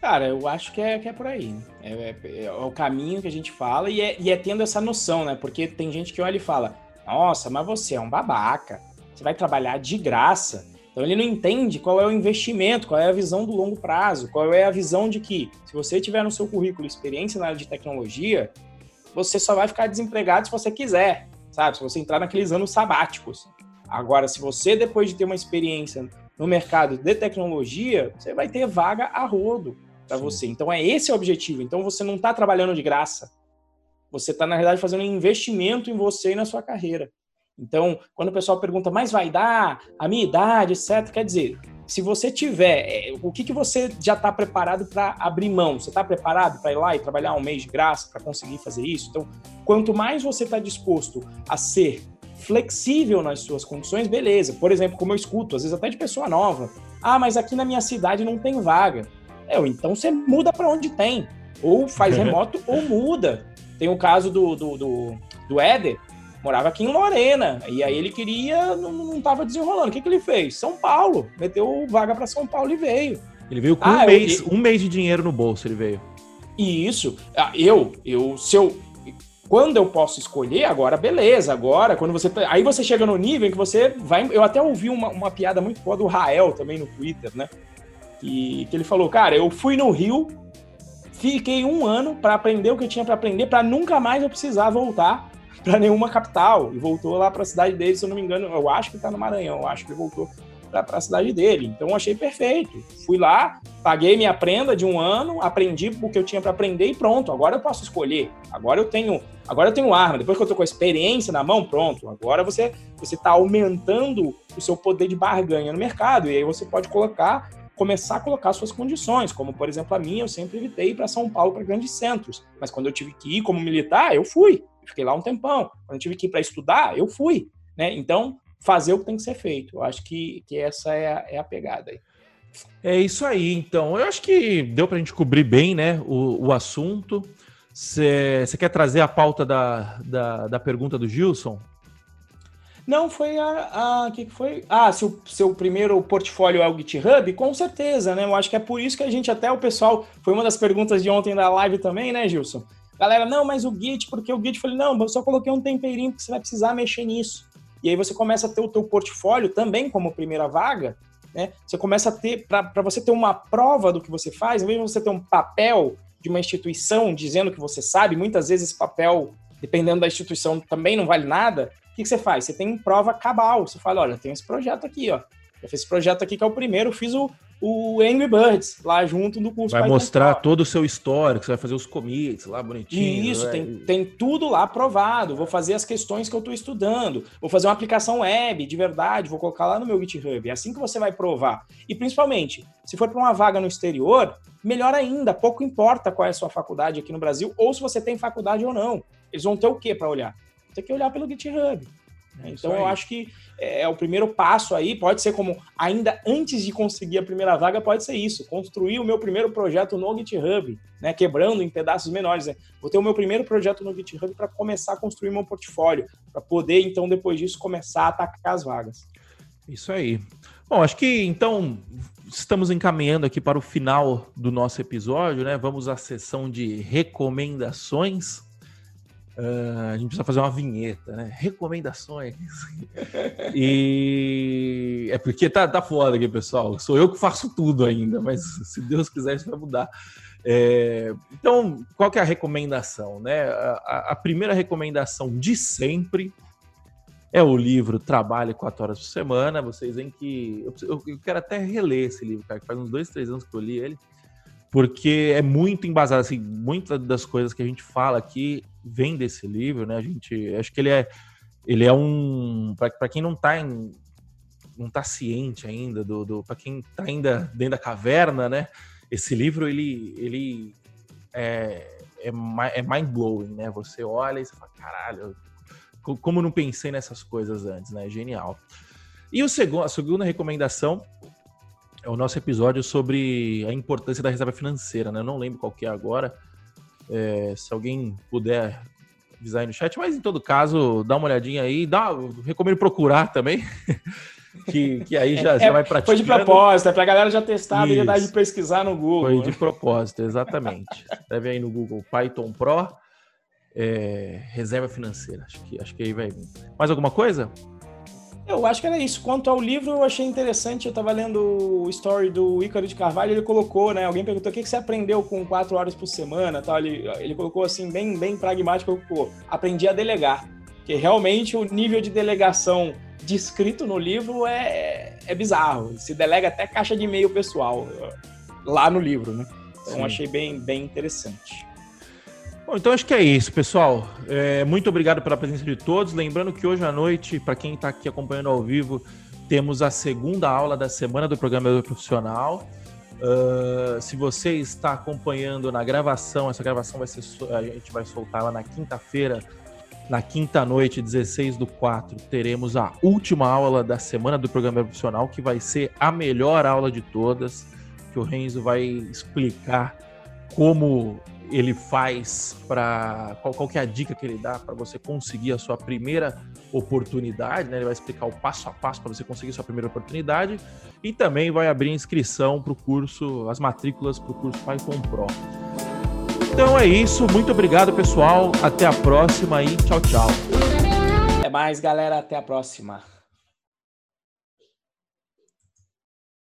Cara, eu acho que é, que é por aí. É, é, é, o caminho que a gente fala e é, e é tendo essa noção, né? Porque tem gente que olha e fala: Nossa, mas você é um babaca. Você vai trabalhar de graça. Então ele não entende qual é o investimento, qual é a visão do longo prazo, qual é a visão de que se você tiver no seu currículo experiência na área de tecnologia, você só vai ficar desempregado se você quiser, sabe? Se você entrar naqueles anos sabáticos. Agora, se você depois de ter uma experiência no mercado de tecnologia, você vai ter vaga a rodo para você. Então é esse o objetivo. Então você não está trabalhando de graça. Você está, na realidade, fazendo um investimento em você e na sua carreira. Então, quando o pessoal pergunta, mas vai dar a minha idade, etc., quer dizer, se você tiver, é, o que, que você já está preparado para abrir mão? Você está preparado para ir lá e trabalhar um mês de graça para conseguir fazer isso? Então, quanto mais você está disposto a ser flexível nas suas condições, beleza. Por exemplo, como eu escuto, às vezes até de pessoa nova. Ah, mas aqui na minha cidade não tem vaga. É, então você muda para onde tem. Ou faz remoto ou muda. Tem o caso do, do, do, do Éder, morava aqui em Lorena. E aí ele queria, não, não tava desenrolando. O que, que ele fez? São Paulo. Meteu vaga para São Paulo e veio. Ele veio com ah, um, mês, eu, um mês de dinheiro no bolso, ele veio. Isso. Ah, eu, eu, se eu, quando eu posso escolher, agora beleza, agora, quando você. Aí você chega no nível em que você vai. Eu até ouvi uma, uma piada muito boa do Rael também no Twitter, né? Que, que ele falou, cara, eu fui no Rio, fiquei um ano para aprender o que eu tinha para aprender, para nunca mais eu precisar voltar para nenhuma capital. E voltou lá para a cidade dele, se eu não me engano, eu acho que tá no Maranhão, eu acho que ele voltou para a cidade dele. Então achei perfeito. Fui lá, paguei minha prenda de um ano, aprendi o que eu tinha para aprender e pronto. Agora eu posso escolher. Agora eu tenho, agora eu tenho arma. Depois que eu tô com a experiência na mão, pronto. Agora você você está aumentando o seu poder de barganha no mercado e aí você pode colocar começar a colocar suas condições, como por exemplo a minha, eu sempre evitei ir para São Paulo para grandes centros, mas quando eu tive que ir como militar, eu fui, fiquei lá um tempão. Quando eu tive que ir para estudar, eu fui, né? Então fazer o que tem que ser feito. Eu acho que, que essa é a, é a pegada aí. É isso aí, então. Eu acho que deu para a gente cobrir bem né, o, o assunto. Você quer trazer a pauta da, da, da, pergunta do Gilson? Não, foi a. a que foi? Ah, seu, seu primeiro portfólio é o GitHub? Com certeza, né? Eu acho que é por isso que a gente, até o pessoal. Foi uma das perguntas de ontem da live também, né, Gilson? Galera, não, mas o Git, porque o Git, falei, não, eu só coloquei um temperinho porque você vai precisar mexer nisso. E aí você começa a ter o teu portfólio também como primeira vaga, né? Você começa a ter, para você ter uma prova do que você faz, mesmo você ter um papel de uma instituição dizendo que você sabe, muitas vezes esse papel, dependendo da instituição, também não vale nada. O que, que você faz? Você tem prova cabal. Você fala, olha, tem esse projeto aqui, ó. Eu fiz esse projeto aqui que é o primeiro, fiz o, o Angry Birds lá junto no curso. Vai Python mostrar todo o seu histórico, você vai fazer os commits lá bonitinho. Isso, né? tem, tem tudo lá aprovado. Vou fazer as questões que eu estou estudando. Vou fazer uma aplicação web de verdade, vou colocar lá no meu GitHub. É assim que você vai provar. E principalmente, se for para uma vaga no exterior, melhor ainda, pouco importa qual é a sua faculdade aqui no Brasil ou se você tem faculdade ou não. Eles vão ter o que para olhar? Tem que olhar pelo GitHub. É então eu acho que é, é o primeiro passo aí, pode ser como ainda antes de conseguir a primeira vaga, pode ser isso, construir o meu primeiro projeto no GitHub, né, quebrando em pedaços menores. Né? Vou ter o meu primeiro projeto no GitHub para começar a construir meu portfólio, para poder então depois disso começar a atacar as vagas. Isso aí. Bom, acho que então estamos encaminhando aqui para o final do nosso episódio, né? Vamos à sessão de recomendações. Uh, a gente precisa fazer uma vinheta, né? Recomendações. e é porque tá, tá foda aqui, pessoal. Sou eu que faço tudo ainda, mas se Deus quiser, isso vai mudar. É, então, qual que é a recomendação? Né? A, a, primeira recomendação de sempre é o livro Trabalhe quatro horas por semana. Vocês veem que. Eu, eu, quero até reler esse livro, cara, que faz uns dois, três anos que eu li ele, porque é muito embasado. Assim, muitas das coisas que a gente fala aqui vem desse livro, né? A gente. Acho que ele é. Ele é um. Para quem não está em, não tá ciente ainda do, do para quem está ainda dentro da caverna, né? Esse livro ele ele é, é, é mind blowing, né? Você olha e você fala, caralho, como não pensei nessas coisas antes, né? Genial. E o segundo, a segunda recomendação é o nosso episódio sobre a importância da reserva financeira, né? Eu não lembro qual que é agora. É, se alguém puder avisar aí no chat, mas em todo caso, dá uma olhadinha aí, dá, recomendo procurar também. que, que aí já, é, já vai praticando. Foi de propósito, é pra galera já testar a habilidade de pesquisar no Google. Foi de propósito, exatamente. Deve aí no Google Python Pro é, reserva financeira. Acho que, acho que aí vai vir. Mais alguma coisa? Eu acho que era isso. Quanto ao livro, eu achei interessante. Eu estava lendo o story do Ícaro de Carvalho, ele colocou, né? Alguém perguntou o que, você aprendeu com quatro horas por semana. Tal. Ele, ele colocou assim, bem, bem pragmático, colocou, aprendi a delegar. Porque realmente o nível de delegação descrito no livro é, é bizarro. Se delega até caixa de e-mail pessoal lá no livro, né? Então Sim. achei bem, bem interessante. Bom, então acho que é isso, pessoal. É, muito obrigado pela presença de todos. Lembrando que hoje à noite, para quem está aqui acompanhando ao vivo, temos a segunda aula da semana do Programador Profissional. Uh, se você está acompanhando na gravação, essa gravação vai ser a gente vai soltá-la na quinta-feira, na quinta noite, 16 do 4, teremos a última aula da semana do Programador Profissional, que vai ser a melhor aula de todas, que o Renzo vai explicar como ele faz para qual, qual é a dica que ele dá para você conseguir a sua primeira oportunidade, né? Ele vai explicar o passo a passo para você conseguir a sua primeira oportunidade e também vai abrir inscrição para o curso, as matrículas para o curso Python Pro. Então é isso, muito obrigado pessoal, até a próxima e tchau, tchau. Até mais, galera, até a próxima.